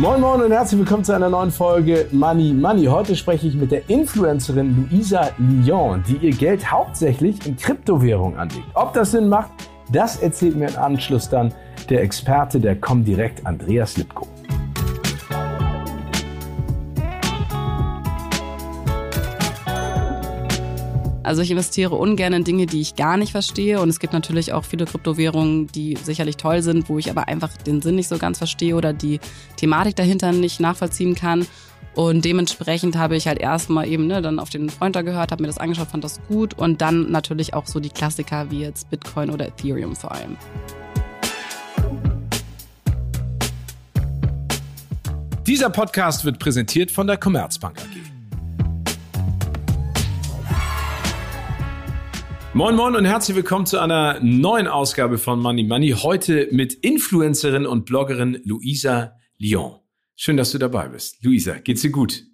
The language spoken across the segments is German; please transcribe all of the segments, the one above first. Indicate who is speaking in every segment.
Speaker 1: Moin Moin und herzlich willkommen zu einer neuen Folge Money Money. Heute spreche ich mit der Influencerin Luisa Lyon, die ihr Geld hauptsächlich in Kryptowährung anlegt. Ob das Sinn macht, das erzählt mir im Anschluss dann der Experte der Comdirect, Andreas Lipko.
Speaker 2: Also ich investiere ungern in Dinge, die ich gar nicht verstehe. Und es gibt natürlich auch viele Kryptowährungen, die sicherlich toll sind, wo ich aber einfach den Sinn nicht so ganz verstehe oder die Thematik dahinter nicht nachvollziehen kann. Und dementsprechend habe ich halt erstmal eben ne, dann auf den Freund da gehört, habe mir das angeschaut, fand das gut. Und dann natürlich auch so die Klassiker wie jetzt Bitcoin oder Ethereum vor allem.
Speaker 1: Dieser Podcast wird präsentiert von der Commerzbank AG. Moin Moin und herzlich willkommen zu einer neuen Ausgabe von Money Money. Heute mit Influencerin und Bloggerin Luisa Lyon. Schön, dass du dabei bist. Luisa, geht's dir gut?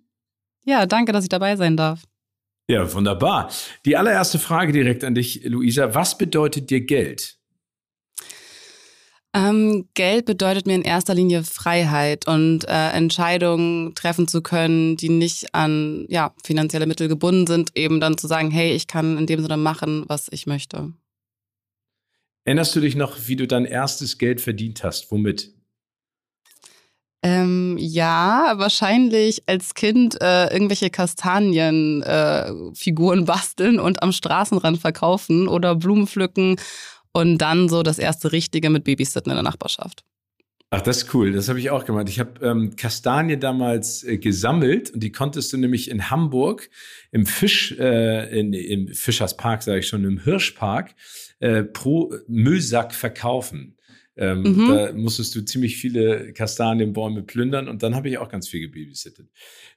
Speaker 2: Ja, danke, dass ich dabei sein darf.
Speaker 1: Ja, wunderbar. Die allererste Frage direkt an dich, Luisa. Was bedeutet dir Geld?
Speaker 2: Ähm, Geld bedeutet mir in erster Linie Freiheit und äh, Entscheidungen treffen zu können, die nicht an ja, finanzielle Mittel gebunden sind, eben dann zu sagen, hey, ich kann in dem Sinne machen, was ich möchte.
Speaker 1: Erinnerst du dich noch, wie du dein erstes Geld verdient hast? Womit?
Speaker 2: Ähm, ja, wahrscheinlich als Kind äh, irgendwelche Kastanienfiguren äh, basteln und am Straßenrand verkaufen oder Blumen pflücken und dann so das erste Richtige mit Babysitten in der Nachbarschaft.
Speaker 1: Ach, das ist cool. Das habe ich auch gemacht. Ich habe ähm, Kastanien damals äh, gesammelt und die konntest du nämlich in Hamburg im Fisch, äh, in, im Fischerspark, sage ich schon, im Hirschpark äh, pro Müllsack verkaufen. Ähm, mhm. Da musstest du ziemlich viele Kastanienbäume plündern und dann habe ich auch ganz viel gebabysittet.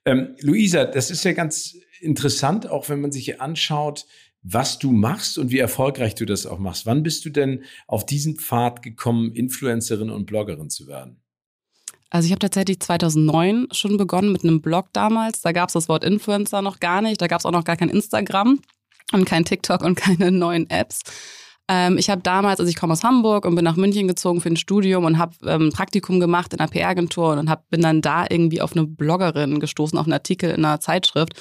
Speaker 1: Ähm, Luisa, das ist ja ganz interessant, auch wenn man sich hier anschaut, was du machst und wie erfolgreich du das auch machst. Wann bist du denn auf diesen Pfad gekommen, Influencerin und Bloggerin zu werden?
Speaker 2: Also ich habe tatsächlich 2009 schon begonnen mit einem Blog damals. Da gab es das Wort Influencer noch gar nicht. Da gab es auch noch gar kein Instagram und kein TikTok und keine neuen Apps. Ähm, ich habe damals, also ich komme aus Hamburg und bin nach München gezogen für ein Studium und habe ähm, Praktikum gemacht in einer PR-Agentur und hab, bin dann da irgendwie auf eine Bloggerin gestoßen, auf einen Artikel in einer Zeitschrift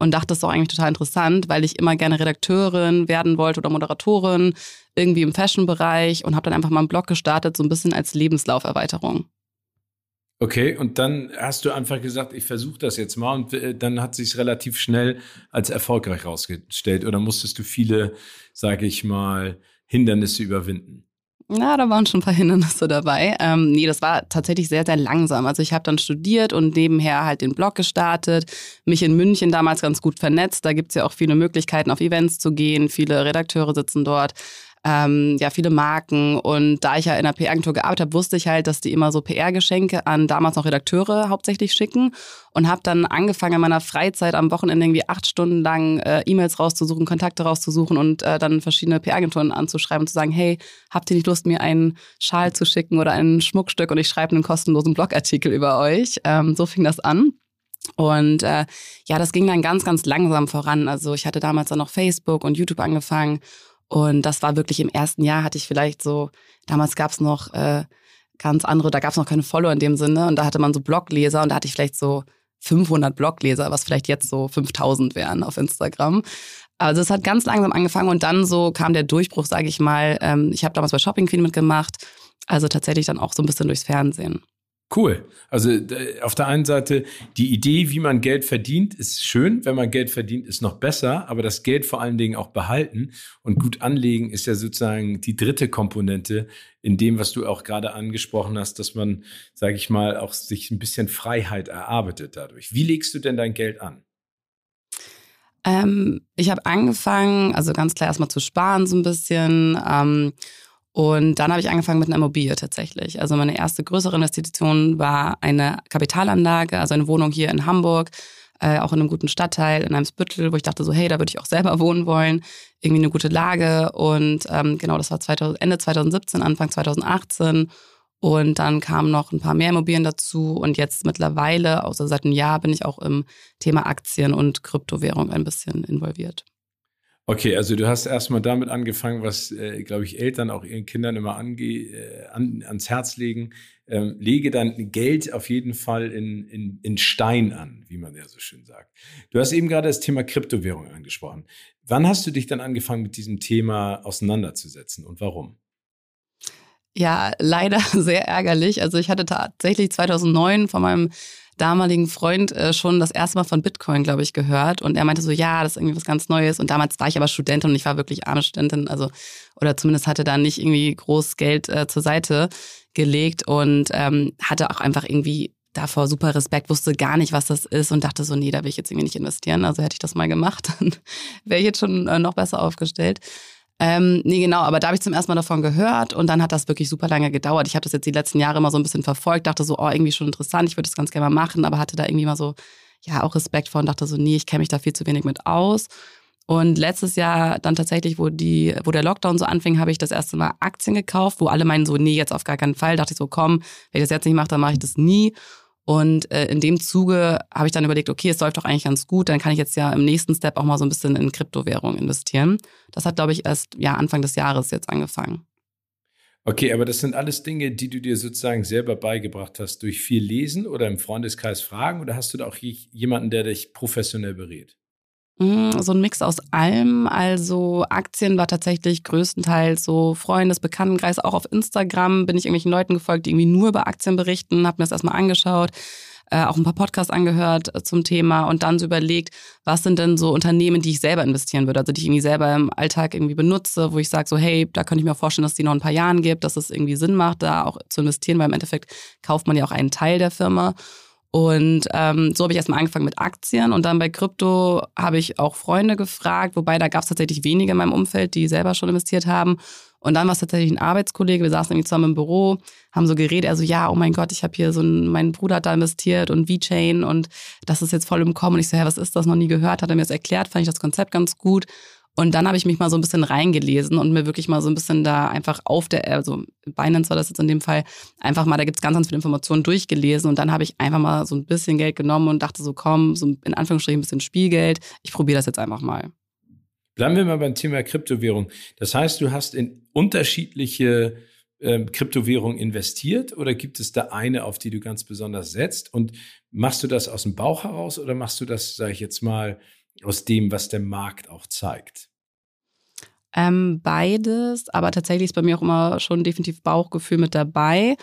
Speaker 2: und dachte, das ist auch eigentlich total interessant, weil ich immer gerne Redakteurin werden wollte oder Moderatorin, irgendwie im Fashion-Bereich und habe dann einfach mal einen Blog gestartet, so ein bisschen als Lebenslauferweiterung.
Speaker 1: Okay, und dann hast du einfach gesagt, ich versuche das jetzt mal und äh, dann hat sich relativ schnell als erfolgreich rausgestellt oder musstest du viele, sage ich mal, Hindernisse überwinden?
Speaker 2: Na, da waren schon ein paar Hindernisse dabei. Ähm, nee, das war tatsächlich sehr, sehr langsam. Also ich habe dann studiert und nebenher halt den Blog gestartet, mich in München damals ganz gut vernetzt. Da gibt's ja auch viele Möglichkeiten, auf Events zu gehen. Viele Redakteure sitzen dort ähm, ja, viele Marken. Und da ich ja in der PR-Agentur gearbeitet habe, wusste ich halt, dass die immer so PR-Geschenke an damals noch Redakteure hauptsächlich schicken. Und habe dann angefangen, in meiner Freizeit am Wochenende irgendwie acht Stunden lang äh, E-Mails rauszusuchen, Kontakte rauszusuchen und äh, dann verschiedene PR-Agenturen anzuschreiben und zu sagen, hey, habt ihr nicht Lust, mir einen Schal zu schicken oder ein Schmuckstück und ich schreibe einen kostenlosen Blogartikel über euch. Ähm, so fing das an. Und äh, ja, das ging dann ganz, ganz langsam voran. Also ich hatte damals dann noch Facebook und YouTube angefangen und das war wirklich im ersten Jahr hatte ich vielleicht so, damals gab es noch äh, ganz andere, da gab es noch keine Follower in dem Sinne. Und da hatte man so Blogleser und da hatte ich vielleicht so 500 Blogleser, was vielleicht jetzt so 5000 wären auf Instagram. Also es hat ganz langsam angefangen und dann so kam der Durchbruch, sage ich mal. Ähm, ich habe damals bei Shopping Queen mitgemacht, also tatsächlich dann auch so ein bisschen durchs Fernsehen.
Speaker 1: Cool. Also auf der einen Seite, die Idee, wie man Geld verdient, ist schön. Wenn man Geld verdient, ist noch besser. Aber das Geld vor allen Dingen auch behalten und gut anlegen ist ja sozusagen die dritte Komponente in dem, was du auch gerade angesprochen hast, dass man, sage ich mal, auch sich ein bisschen Freiheit erarbeitet dadurch. Wie legst du denn dein Geld an?
Speaker 2: Ähm, ich habe angefangen, also ganz klar erstmal zu sparen so ein bisschen. Ähm, und dann habe ich angefangen mit einer Immobilie tatsächlich. Also meine erste größere Investition war eine Kapitalanlage, also eine Wohnung hier in Hamburg. äh, auch in einem guten Stadtteil, in einem Spüttel, wo ich dachte so, hey, da würde ich auch selber wohnen wollen, irgendwie eine gute Lage. Und ähm, genau, das war 2000, Ende 2017, Anfang 2018. Und dann kamen noch ein paar mehr Immobilien dazu. Und jetzt mittlerweile, außer seit einem Jahr, bin ich auch im Thema Aktien und Kryptowährung ein bisschen involviert.
Speaker 1: Okay, also du hast erstmal damit angefangen, was, äh, glaube ich, Eltern auch ihren Kindern immer ange äh, an, ans Herz legen. Ähm, lege dann Geld auf jeden Fall in, in, in Stein an, wie man ja so schön sagt. Du hast eben gerade das Thema Kryptowährung angesprochen. Wann hast du dich dann angefangen, mit diesem Thema auseinanderzusetzen und warum?
Speaker 2: Ja, leider sehr ärgerlich. Also ich hatte tatsächlich 2009 von meinem damaligen Freund äh, schon das erste Mal von Bitcoin, glaube ich, gehört. Und er meinte so, ja, das ist irgendwie was ganz Neues. Und damals war ich aber Studentin und ich war wirklich arme Studentin. Also, oder zumindest hatte da nicht irgendwie groß Geld äh, zur Seite gelegt und ähm, hatte auch einfach irgendwie davor super Respekt, wusste gar nicht, was das ist und dachte so, nee, da will ich jetzt irgendwie nicht investieren. Also hätte ich das mal gemacht, dann wäre ich jetzt schon äh, noch besser aufgestellt. Ähm, nee, genau, aber da habe ich zum ersten Mal davon gehört und dann hat das wirklich super lange gedauert. Ich habe das jetzt die letzten Jahre immer so ein bisschen verfolgt, dachte so, oh, irgendwie schon interessant, ich würde das ganz gerne mal machen, aber hatte da irgendwie mal so, ja, auch Respekt vor und dachte so, nee, ich kenne mich da viel zu wenig mit aus. Und letztes Jahr dann tatsächlich, wo, die, wo der Lockdown so anfing, habe ich das erste Mal Aktien gekauft, wo alle meinen so, nee, jetzt auf gar keinen Fall. Dachte ich so, komm, wenn ich das jetzt nicht mache, dann mache ich das nie. Und äh, in dem Zuge habe ich dann überlegt, okay, es läuft doch eigentlich ganz gut, dann kann ich jetzt ja im nächsten Step auch mal so ein bisschen in Kryptowährung investieren. Das hat, glaube ich, erst ja, Anfang des Jahres jetzt angefangen.
Speaker 1: Okay, aber das sind alles Dinge, die du dir sozusagen selber beigebracht hast durch viel Lesen oder im Freundeskreis fragen oder hast du da auch jemanden, der dich professionell berät?
Speaker 2: Mm, so ein Mix aus allem. Also Aktien war tatsächlich größtenteils so Freundes, Bekanntenkreis. Auch auf Instagram bin ich irgendwelchen Leuten gefolgt, die irgendwie nur über Aktien berichten, habe mir das erstmal angeschaut. Äh, auch ein paar Podcasts angehört äh, zum Thema und dann so überlegt, was sind denn so Unternehmen, die ich selber investieren würde, also die ich irgendwie selber im Alltag irgendwie benutze, wo ich sage so, hey, da könnte ich mir vorstellen, dass die noch ein paar Jahren gibt, dass es irgendwie Sinn macht, da auch zu investieren, weil im Endeffekt kauft man ja auch einen Teil der Firma. Und ähm, so habe ich erstmal angefangen mit Aktien und dann bei Krypto habe ich auch Freunde gefragt, wobei da gab es tatsächlich wenige in meinem Umfeld, die selber schon investiert haben. Und dann war es tatsächlich ein Arbeitskollege, wir saßen irgendwie zusammen im Büro, haben so geredet, also ja, oh mein Gott, ich habe hier so ein, mein Bruder hat da investiert und V-Chain und das ist jetzt voll im Kommen. Und ich so, ja, was ist das, noch nie gehört, hat er mir das erklärt, fand ich das Konzept ganz gut. Und dann habe ich mich mal so ein bisschen reingelesen und mir wirklich mal so ein bisschen da einfach auf der, also Binance war das jetzt in dem Fall, einfach mal, da gibt es ganz, ganz viele Informationen durchgelesen und dann habe ich einfach mal so ein bisschen Geld genommen und dachte so, komm, so in Anführungsstrichen ein bisschen Spielgeld, ich probiere das jetzt einfach mal.
Speaker 1: Bleiben wir mal beim Thema Kryptowährung. Das heißt, du hast in unterschiedliche ähm, Kryptowährungen investiert oder gibt es da eine, auf die du ganz besonders setzt? Und machst du das aus dem Bauch heraus oder machst du das, sage ich jetzt mal, aus dem, was der Markt auch zeigt?
Speaker 2: Ähm, beides, aber tatsächlich ist bei mir auch immer schon definitiv Bauchgefühl mit dabei.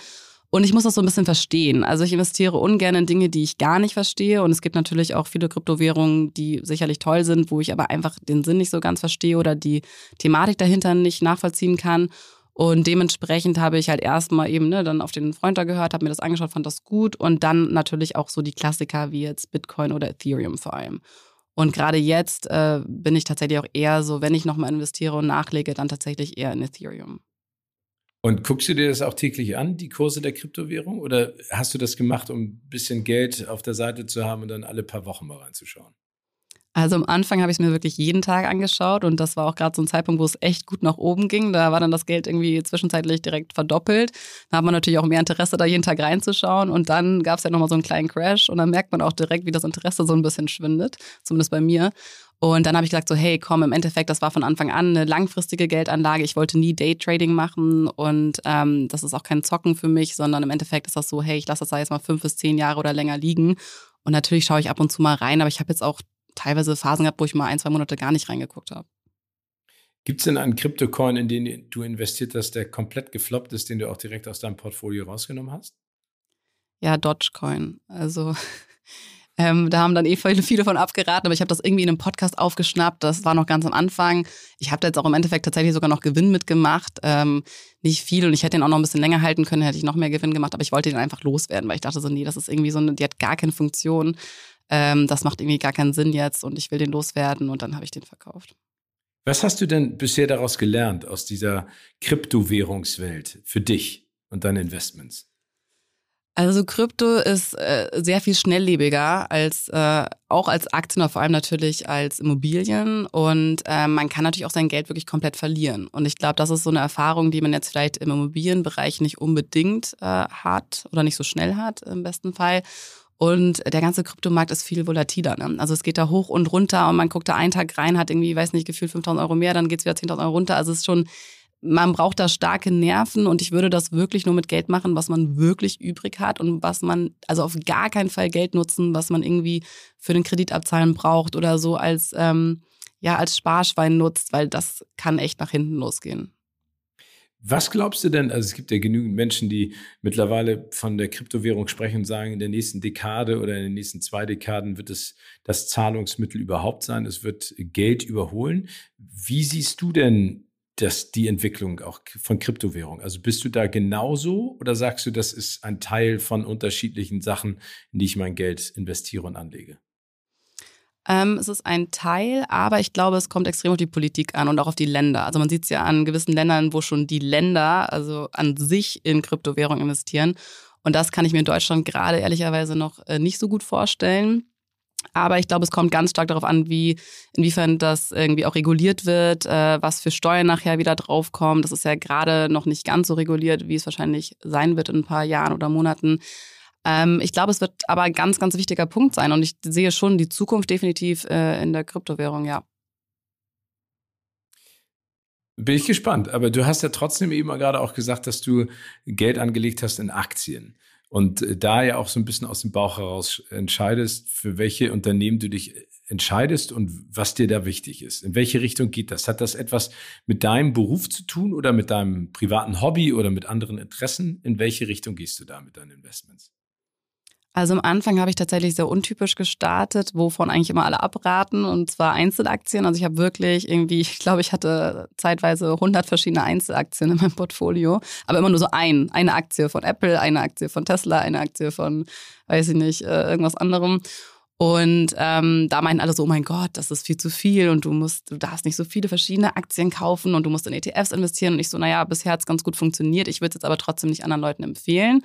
Speaker 2: Und ich muss das so ein bisschen verstehen. Also ich investiere ungern in Dinge, die ich gar nicht verstehe. Und es gibt natürlich auch viele Kryptowährungen, die sicherlich toll sind, wo ich aber einfach den Sinn nicht so ganz verstehe oder die Thematik dahinter nicht nachvollziehen kann. Und dementsprechend habe ich halt erstmal eben ne, dann auf den Freund da gehört, habe mir das angeschaut, fand das gut. Und dann natürlich auch so die Klassiker wie jetzt Bitcoin oder Ethereum vor allem. Und gerade jetzt äh, bin ich tatsächlich auch eher so, wenn ich nochmal investiere und nachlege, dann tatsächlich eher in Ethereum.
Speaker 1: Und guckst du dir das auch täglich an, die Kurse der Kryptowährung? Oder hast du das gemacht, um ein bisschen Geld auf der Seite zu haben und dann alle paar Wochen mal reinzuschauen?
Speaker 2: Also am Anfang habe ich es mir wirklich jeden Tag angeschaut und das war auch gerade so ein Zeitpunkt, wo es echt gut nach oben ging. Da war dann das Geld irgendwie zwischenzeitlich direkt verdoppelt. Da hat man natürlich auch mehr Interesse, da jeden Tag reinzuschauen und dann gab es ja nochmal so einen kleinen Crash und dann merkt man auch direkt, wie das Interesse so ein bisschen schwindet, zumindest bei mir. Und dann habe ich gesagt so, hey, komm, im Endeffekt, das war von Anfang an eine langfristige Geldanlage. Ich wollte nie Daytrading machen und ähm, das ist auch kein Zocken für mich, sondern im Endeffekt ist das so, hey, ich lasse das da jetzt mal fünf bis zehn Jahre oder länger liegen. Und natürlich schaue ich ab und zu mal rein, aber ich habe jetzt auch teilweise Phasen gehabt, wo ich mal ein, zwei Monate gar nicht reingeguckt habe.
Speaker 1: Gibt es denn einen Kryptocoin, in den du investiert hast, der komplett gefloppt ist, den du auch direkt aus deinem Portfolio rausgenommen hast?
Speaker 2: Ja, Dogecoin. Also ähm, da haben dann eh viele, viele von abgeraten, aber ich habe das irgendwie in einem Podcast aufgeschnappt. Das war noch ganz am Anfang. Ich habe da jetzt auch im Endeffekt tatsächlich sogar noch Gewinn mitgemacht. Ähm, nicht viel und ich hätte den auch noch ein bisschen länger halten können, hätte ich noch mehr Gewinn gemacht, aber ich wollte den einfach loswerden, weil ich dachte so, nee, das ist irgendwie so eine, die hat gar keine Funktion ähm, das macht irgendwie gar keinen Sinn jetzt und ich will den loswerden und dann habe ich den verkauft.
Speaker 1: Was hast du denn bisher daraus gelernt aus dieser Kryptowährungswelt für dich und deine Investments?
Speaker 2: Also Krypto ist äh, sehr viel schnelllebiger als äh, auch als Aktien, aber vor allem natürlich als Immobilien. Und äh, man kann natürlich auch sein Geld wirklich komplett verlieren. Und ich glaube, das ist so eine Erfahrung, die man jetzt vielleicht im Immobilienbereich nicht unbedingt äh, hat oder nicht so schnell hat im besten Fall. Und der ganze Kryptomarkt ist viel volatiler. Ne? Also es geht da hoch und runter und man guckt da einen Tag rein, hat irgendwie, weiß nicht, gefühlt 5000 Euro mehr, dann geht's wieder 10.000 Euro runter. Also es ist schon man braucht da starke Nerven und ich würde das wirklich nur mit Geld machen, was man wirklich übrig hat und was man, also auf gar keinen Fall Geld nutzen, was man irgendwie für den Kredit abzahlen braucht oder so als, ähm, ja, als Sparschwein nutzt, weil das kann echt nach hinten losgehen.
Speaker 1: Was glaubst du denn, also es gibt ja genügend Menschen, die mittlerweile von der Kryptowährung sprechen und sagen, in der nächsten Dekade oder in den nächsten zwei Dekaden wird es das Zahlungsmittel überhaupt sein, es wird Geld überholen. Wie siehst du denn das, die Entwicklung auch von Kryptowährung? Also bist du da genauso oder sagst du, das ist ein Teil von unterschiedlichen Sachen, in die ich mein Geld investiere und anlege?
Speaker 2: Ähm, es ist ein Teil, aber ich glaube, es kommt extrem auf die Politik an und auch auf die Länder. Also man sieht es ja an gewissen Ländern, wo schon die Länder, also an sich in Kryptowährung investieren. Und das kann ich mir in Deutschland gerade ehrlicherweise noch äh, nicht so gut vorstellen. Aber ich glaube, es kommt ganz stark darauf an, wie, inwiefern das irgendwie auch reguliert wird, äh, was für Steuern nachher wieder draufkommen. Das ist ja gerade noch nicht ganz so reguliert, wie es wahrscheinlich sein wird in ein paar Jahren oder Monaten. Ähm, ich glaube, es wird aber ein ganz, ganz wichtiger Punkt sein. Und ich sehe schon die Zukunft definitiv äh, in der Kryptowährung, ja.
Speaker 1: Bin ich gespannt. Aber du hast ja trotzdem eben gerade auch gesagt, dass du Geld angelegt hast in Aktien. Und äh, da ja auch so ein bisschen aus dem Bauch heraus entscheidest, für welche Unternehmen du dich äh, entscheidest und was dir da wichtig ist. In welche Richtung geht das? Hat das etwas mit deinem Beruf zu tun oder mit deinem privaten Hobby oder mit anderen Interessen? In welche Richtung gehst du da mit deinen Investments?
Speaker 2: Also am Anfang habe ich tatsächlich sehr untypisch gestartet, wovon eigentlich immer alle abraten, und zwar Einzelaktien. Also ich habe wirklich irgendwie, ich glaube, ich hatte zeitweise 100 verschiedene Einzelaktien in meinem Portfolio, aber immer nur so ein, eine Aktie von Apple, eine Aktie von Tesla, eine Aktie von, weiß ich nicht, äh, irgendwas anderem. Und ähm, da meinten alle so, oh mein Gott, das ist viel zu viel und du musst, du darfst nicht so viele verschiedene Aktien kaufen und du musst in ETFs investieren. Und ich so, naja, bisher hat es ganz gut funktioniert. Ich würde es jetzt aber trotzdem nicht anderen Leuten empfehlen.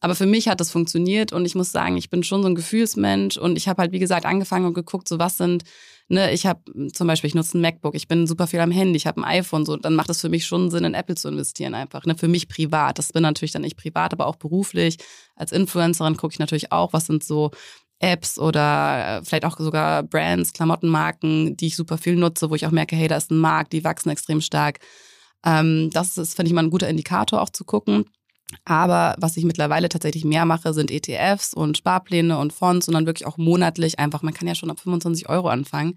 Speaker 2: Aber für mich hat das funktioniert und ich muss sagen, ich bin schon so ein Gefühlsmensch und ich habe halt, wie gesagt, angefangen und geguckt, so was sind, ne, ich habe zum Beispiel, ich nutze ein MacBook, ich bin super viel am Handy, ich habe ein iPhone, so, dann macht es für mich schon Sinn, in Apple zu investieren einfach, ne, für mich privat. Das bin natürlich dann nicht privat, aber auch beruflich. Als Influencerin gucke ich natürlich auch, was sind so Apps oder äh, vielleicht auch sogar Brands, Klamottenmarken, die ich super viel nutze, wo ich auch merke, hey, da ist ein Markt, die wachsen extrem stark. Ähm, das ist, finde ich mal, ein guter Indikator auch zu gucken. Aber was ich mittlerweile tatsächlich mehr mache, sind ETFs und Sparpläne und Fonds dann wirklich auch monatlich einfach, man kann ja schon ab 25 Euro anfangen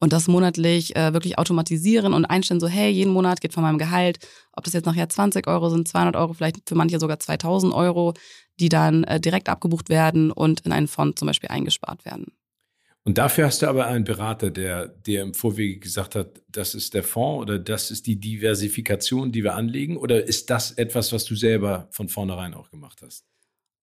Speaker 2: und das monatlich äh, wirklich automatisieren und einstellen, so hey, jeden Monat geht von meinem Gehalt, ob das jetzt nachher 20 Euro sind, 200 Euro, vielleicht für manche sogar 2000 Euro, die dann äh, direkt abgebucht werden und in einen Fonds zum Beispiel eingespart werden.
Speaker 1: Und dafür hast du aber einen Berater, der dir im Vorwege gesagt hat, das ist der Fonds oder das ist die Diversifikation, die wir anlegen? Oder ist das etwas, was du selber von vornherein auch gemacht hast?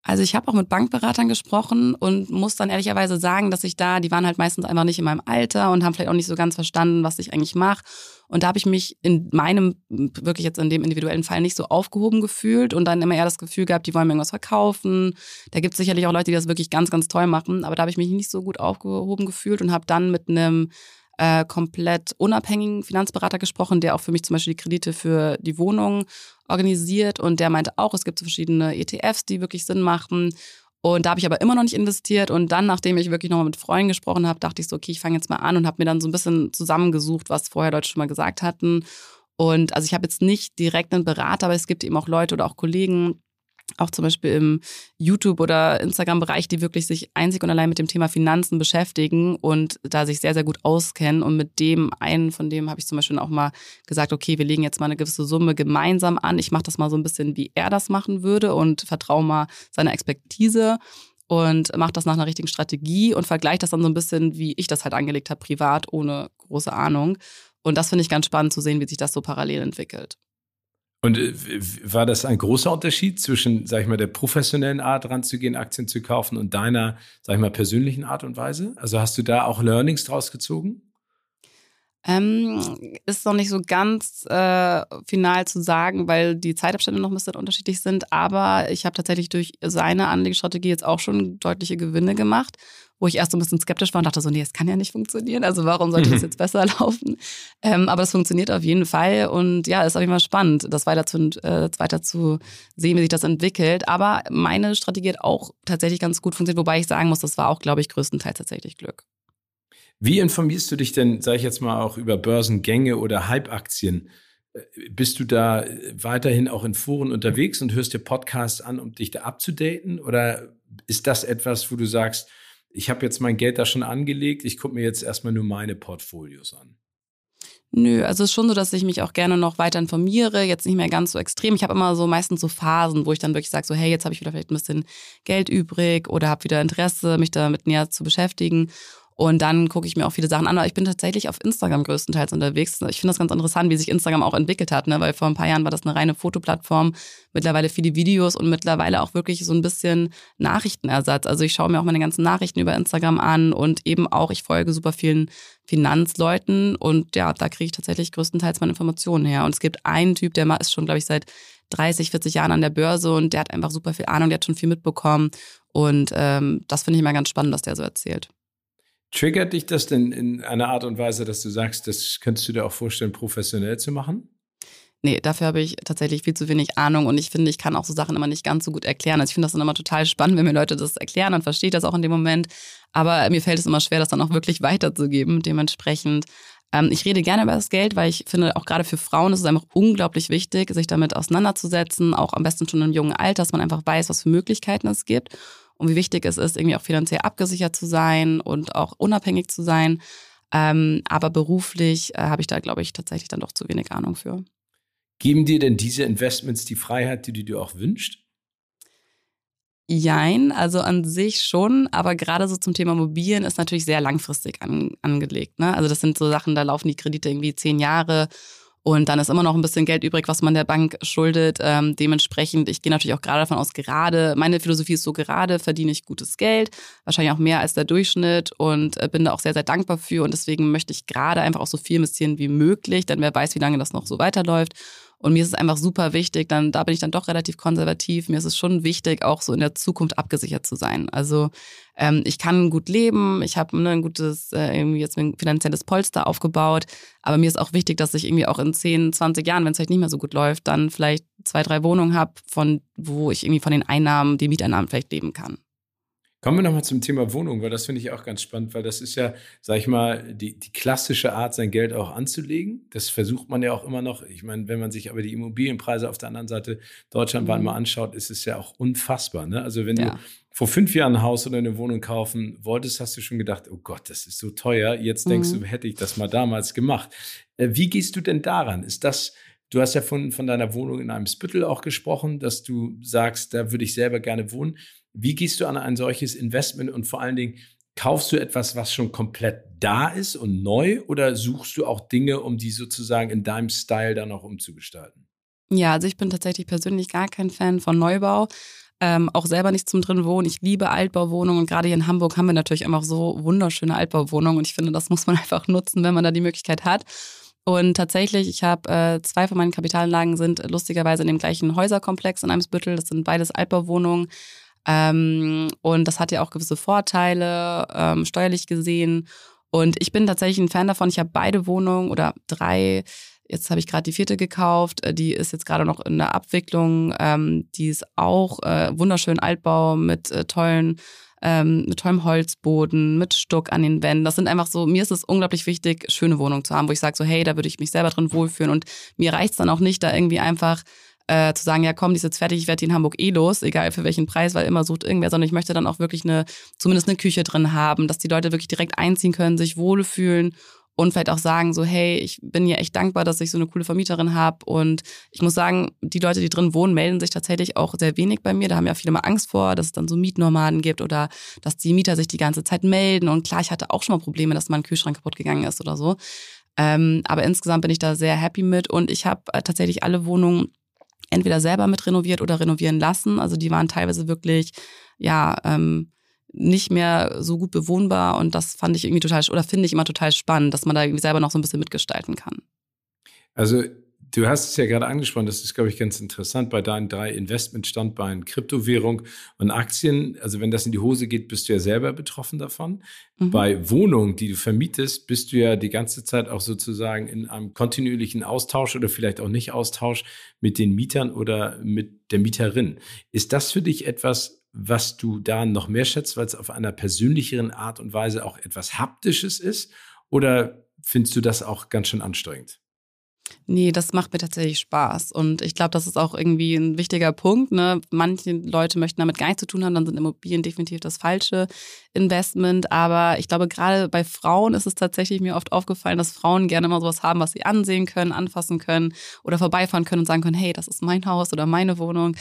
Speaker 2: Also ich habe auch mit Bankberatern gesprochen und muss dann ehrlicherweise sagen, dass ich da, die waren halt meistens einfach nicht in meinem Alter und haben vielleicht auch nicht so ganz verstanden, was ich eigentlich mache. Und da habe ich mich in meinem, wirklich jetzt in dem individuellen Fall nicht so aufgehoben gefühlt und dann immer eher das Gefühl gehabt, die wollen mir irgendwas verkaufen. Da gibt es sicherlich auch Leute, die das wirklich ganz, ganz toll machen, aber da habe ich mich nicht so gut aufgehoben gefühlt und habe dann mit einem äh, komplett unabhängigen Finanzberater gesprochen, der auch für mich zum Beispiel die Kredite für die Wohnung organisiert und der meinte auch, es gibt so verschiedene ETFs, die wirklich Sinn machen. Und da habe ich aber immer noch nicht investiert. Und dann, nachdem ich wirklich nochmal mit Freunden gesprochen habe, dachte ich so, okay, ich fange jetzt mal an und habe mir dann so ein bisschen zusammengesucht, was vorher Leute schon mal gesagt hatten. Und also ich habe jetzt nicht direkt einen Berater, aber es gibt eben auch Leute oder auch Kollegen, auch zum Beispiel im YouTube- oder Instagram-Bereich, die wirklich sich einzig und allein mit dem Thema Finanzen beschäftigen und da sich sehr, sehr gut auskennen. Und mit dem einen, von dem habe ich zum Beispiel auch mal gesagt, okay, wir legen jetzt mal eine gewisse Summe gemeinsam an. Ich mache das mal so ein bisschen, wie er das machen würde und vertraue mal seiner Expertise und mache das nach einer richtigen Strategie und vergleiche das dann so ein bisschen, wie ich das halt angelegt habe, privat, ohne große Ahnung. Und das finde ich ganz spannend zu sehen, wie sich das so parallel entwickelt.
Speaker 1: Und äh, war das ein großer Unterschied zwischen, sag ich mal, der professionellen Art ranzugehen, Aktien zu kaufen und deiner, sag ich mal, persönlichen Art und Weise? Also hast du da auch Learnings draus gezogen?
Speaker 2: Ähm, ist noch nicht so ganz äh, final zu sagen, weil die Zeitabstände noch ein bisschen unterschiedlich sind. Aber ich habe tatsächlich durch seine Anlegestrategie jetzt auch schon deutliche Gewinne gemacht, wo ich erst so ein bisschen skeptisch war und dachte so, nee, es kann ja nicht funktionieren. Also warum sollte das jetzt besser laufen? Ähm, aber es funktioniert auf jeden Fall und ja, ist auf jeden Fall spannend, das weiter zu, äh, weiter zu sehen, wie sich das entwickelt. Aber meine Strategie hat auch tatsächlich ganz gut funktioniert, wobei ich sagen muss, das war auch, glaube ich, größtenteils tatsächlich Glück.
Speaker 1: Wie informierst du dich denn, sage ich jetzt mal, auch über Börsengänge oder Hype-Aktien? Äh, bist du da weiterhin auch in Foren unterwegs und hörst dir Podcasts an, um dich da abzudaten? Oder ist das etwas, wo du sagst, ich habe jetzt mein Geld da schon angelegt, ich gucke mir jetzt erstmal nur meine Portfolios an?
Speaker 2: Nö, also es ist schon so, dass ich mich auch gerne noch weiter informiere, jetzt nicht mehr ganz so extrem. Ich habe immer so meistens so Phasen, wo ich dann wirklich sage, so hey, jetzt habe ich wieder vielleicht ein bisschen Geld übrig oder habe wieder Interesse, mich damit näher zu beschäftigen. Und dann gucke ich mir auch viele Sachen an. Aber ich bin tatsächlich auf Instagram größtenteils unterwegs. Ich finde das ganz interessant, wie sich Instagram auch entwickelt hat, ne? weil vor ein paar Jahren war das eine reine Fotoplattform, mittlerweile viele Videos und mittlerweile auch wirklich so ein bisschen Nachrichtenersatz. Also ich schaue mir auch meine ganzen Nachrichten über Instagram an und eben auch, ich folge super vielen Finanzleuten und ja, da kriege ich tatsächlich größtenteils meine Informationen her. Und es gibt einen Typ, der ist schon, glaube ich, seit 30, 40 Jahren an der Börse und der hat einfach super viel Ahnung, der hat schon viel mitbekommen. Und ähm, das finde ich immer ganz spannend, was der so erzählt.
Speaker 1: Triggert dich das denn in einer Art und Weise, dass du sagst, das könntest du dir auch vorstellen, professionell zu machen?
Speaker 2: Nee, dafür habe ich tatsächlich viel zu wenig Ahnung und ich finde, ich kann auch so Sachen immer nicht ganz so gut erklären. Also ich finde das dann immer total spannend, wenn mir Leute das erklären, dann verstehe ich das auch in dem Moment. Aber mir fällt es immer schwer, das dann auch wirklich weiterzugeben. Dementsprechend, ähm, ich rede gerne über das Geld, weil ich finde, auch gerade für Frauen ist es einfach unglaublich wichtig, sich damit auseinanderzusetzen, auch am besten schon im jungen Alter, dass man einfach weiß, was für Möglichkeiten es gibt und wie wichtig es ist, irgendwie auch finanziell abgesichert zu sein und auch unabhängig zu sein. Ähm, aber beruflich äh, habe ich da, glaube ich, tatsächlich dann doch zu wenig Ahnung für.
Speaker 1: Geben dir denn diese Investments die Freiheit, die du dir auch wünschst?
Speaker 2: Jein, also an sich schon, aber gerade so zum Thema Immobilien ist natürlich sehr langfristig an, angelegt. Ne? Also das sind so Sachen, da laufen die Kredite irgendwie zehn Jahre und dann ist immer noch ein bisschen Geld übrig, was man der Bank schuldet. Ähm, dementsprechend, ich gehe natürlich auch gerade davon aus, gerade, meine Philosophie ist so, gerade verdiene ich gutes Geld, wahrscheinlich auch mehr als der Durchschnitt und äh, bin da auch sehr, sehr dankbar für. Und deswegen möchte ich gerade einfach auch so viel investieren wie möglich, denn wer weiß, wie lange das noch so weiterläuft. Und mir ist es einfach super wichtig, dann, da bin ich dann doch relativ konservativ. Mir ist es schon wichtig, auch so in der Zukunft abgesichert zu sein. Also ähm, ich kann gut leben, ich habe ne, ein gutes, äh, irgendwie jetzt ein finanzielles Polster aufgebaut, aber mir ist auch wichtig, dass ich irgendwie auch in 10, 20 Jahren, wenn es vielleicht nicht mehr so gut läuft, dann vielleicht zwei, drei Wohnungen habe, von wo ich irgendwie von den Einnahmen, die Mieteinnahmen vielleicht leben kann.
Speaker 1: Kommen wir nochmal zum Thema Wohnung, weil das finde ich auch ganz spannend, weil das ist ja, sag ich mal, die, die klassische Art, sein Geld auch anzulegen. Das versucht man ja auch immer noch. Ich meine, wenn man sich aber die Immobilienpreise auf der anderen Seite deutschlandweit mhm. mal anschaut, ist es ja auch unfassbar. Ne? Also wenn ja. du vor fünf Jahren ein Haus oder eine Wohnung kaufen wolltest, hast du schon gedacht, oh Gott, das ist so teuer. Jetzt denkst mhm. du, hätte ich das mal damals gemacht. Äh, wie gehst du denn daran? Ist das Du hast ja von, von deiner Wohnung in einem Spittel auch gesprochen, dass du sagst, da würde ich selber gerne wohnen. Wie gehst du an ein solches Investment und vor allen Dingen, kaufst du etwas, was schon komplett da ist und neu oder suchst du auch Dinge, um die sozusagen in deinem Style dann auch umzugestalten?
Speaker 2: Ja, also ich bin tatsächlich persönlich gar kein Fan von Neubau. Ähm, auch selber nicht zum drin wohnen. Ich liebe Altbauwohnungen und gerade hier in Hamburg haben wir natürlich einfach so wunderschöne Altbauwohnungen und ich finde, das muss man einfach nutzen, wenn man da die Möglichkeit hat. Und tatsächlich, ich habe äh, zwei von meinen Kapitalanlagen sind lustigerweise in dem gleichen Häuserkomplex in Eimsbüttel. Das sind beides Altbauwohnungen. Ähm, und das hat ja auch gewisse Vorteile, ähm, steuerlich gesehen. Und ich bin tatsächlich ein Fan davon. Ich habe beide Wohnungen oder drei. Jetzt habe ich gerade die vierte gekauft. Äh, die ist jetzt gerade noch in der Abwicklung. Ähm, die ist auch äh, wunderschön Altbau mit äh, tollen ähm, mit tollem Holzboden, mit Stuck an den Wänden. Das sind einfach so, mir ist es unglaublich wichtig, schöne Wohnungen zu haben, wo ich sage so, hey, da würde ich mich selber drin wohlfühlen. Und mir reicht es dann auch nicht, da irgendwie einfach äh, zu sagen, ja komm, die ist jetzt fertig, ich werde die in Hamburg eh los, egal für welchen Preis, weil immer sucht irgendwer, sondern ich möchte dann auch wirklich eine, zumindest eine Küche drin haben, dass die Leute wirklich direkt einziehen können, sich wohlfühlen und vielleicht auch sagen so, hey, ich bin ja echt dankbar, dass ich so eine coole Vermieterin habe und ich muss sagen, die Leute, die drin wohnen, melden sich tatsächlich auch sehr wenig bei mir. Da haben ja viele mal Angst vor, dass es dann so Mietnomaden gibt oder dass die Mieter sich die ganze Zeit melden und klar, ich hatte auch schon mal Probleme, dass mein Kühlschrank kaputt gegangen ist oder so. Ähm, aber insgesamt bin ich da sehr happy mit und ich habe äh, tatsächlich alle Wohnungen entweder selber mit renoviert oder renovieren lassen. Also die waren teilweise wirklich, ja, ähm, nicht mehr so gut bewohnbar und das fand ich irgendwie total, oder finde ich immer total spannend, dass man da irgendwie selber noch so ein bisschen mitgestalten kann.
Speaker 1: Also Du hast es ja gerade angesprochen, das ist, glaube ich, ganz interessant bei deinen drei Investmentstandbeinen, Kryptowährung und Aktien. Also wenn das in die Hose geht, bist du ja selber betroffen davon. Mhm. Bei Wohnungen, die du vermietest, bist du ja die ganze Zeit auch sozusagen in einem kontinuierlichen Austausch oder vielleicht auch nicht Austausch mit den Mietern oder mit der Mieterin. Ist das für dich etwas, was du da noch mehr schätzt, weil es auf einer persönlicheren Art und Weise auch etwas Haptisches ist? Oder findest du das auch ganz schön anstrengend?
Speaker 2: Nee, das macht mir tatsächlich Spaß. Und ich glaube, das ist auch irgendwie ein wichtiger Punkt. Ne? Manche Leute möchten damit gar nichts zu tun haben, dann sind Immobilien definitiv das falsche Investment. Aber ich glaube, gerade bei Frauen ist es tatsächlich mir oft aufgefallen, dass Frauen gerne mal sowas haben, was sie ansehen können, anfassen können oder vorbeifahren können und sagen können, hey, das ist mein Haus oder meine Wohnung.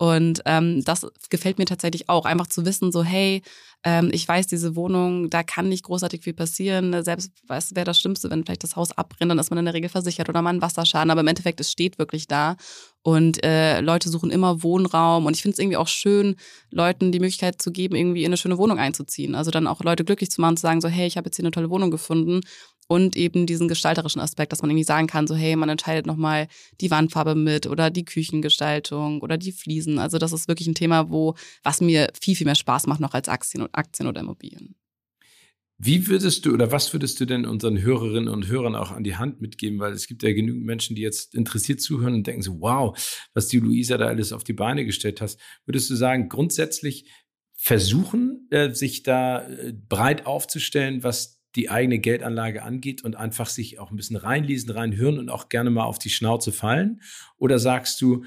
Speaker 2: Und ähm, das gefällt mir tatsächlich auch, einfach zu wissen, so, hey, ähm, ich weiß, diese Wohnung, da kann nicht großartig viel passieren. Selbst was wäre das Schlimmste, wenn vielleicht das Haus abbrennt, dann ist man in der Regel versichert oder mal ein Wasserschaden. Aber im Endeffekt, es steht wirklich da. Und äh, Leute suchen immer Wohnraum. Und ich finde es irgendwie auch schön, Leuten die Möglichkeit zu geben, irgendwie in eine schöne Wohnung einzuziehen. Also dann auch Leute glücklich zu machen, zu sagen, so, hey, ich habe jetzt hier eine tolle Wohnung gefunden und eben diesen gestalterischen Aspekt, dass man irgendwie sagen kann, so hey, man entscheidet nochmal die Wandfarbe mit oder die Küchengestaltung oder die Fliesen. Also das ist wirklich ein Thema, wo was mir viel, viel mehr Spaß macht noch als Aktien Aktien oder Immobilien.
Speaker 1: Wie würdest du oder was würdest du denn unseren Hörerinnen und Hörern auch an die Hand mitgeben? Weil es gibt ja genügend Menschen, die jetzt interessiert zuhören und denken so, wow, was die Luisa da alles auf die Beine gestellt hast. Würdest du sagen, grundsätzlich versuchen, äh, sich da äh, breit aufzustellen, was die eigene Geldanlage angeht und einfach sich auch ein bisschen reinlesen, reinhören und auch gerne mal auf die Schnauze fallen? Oder sagst du,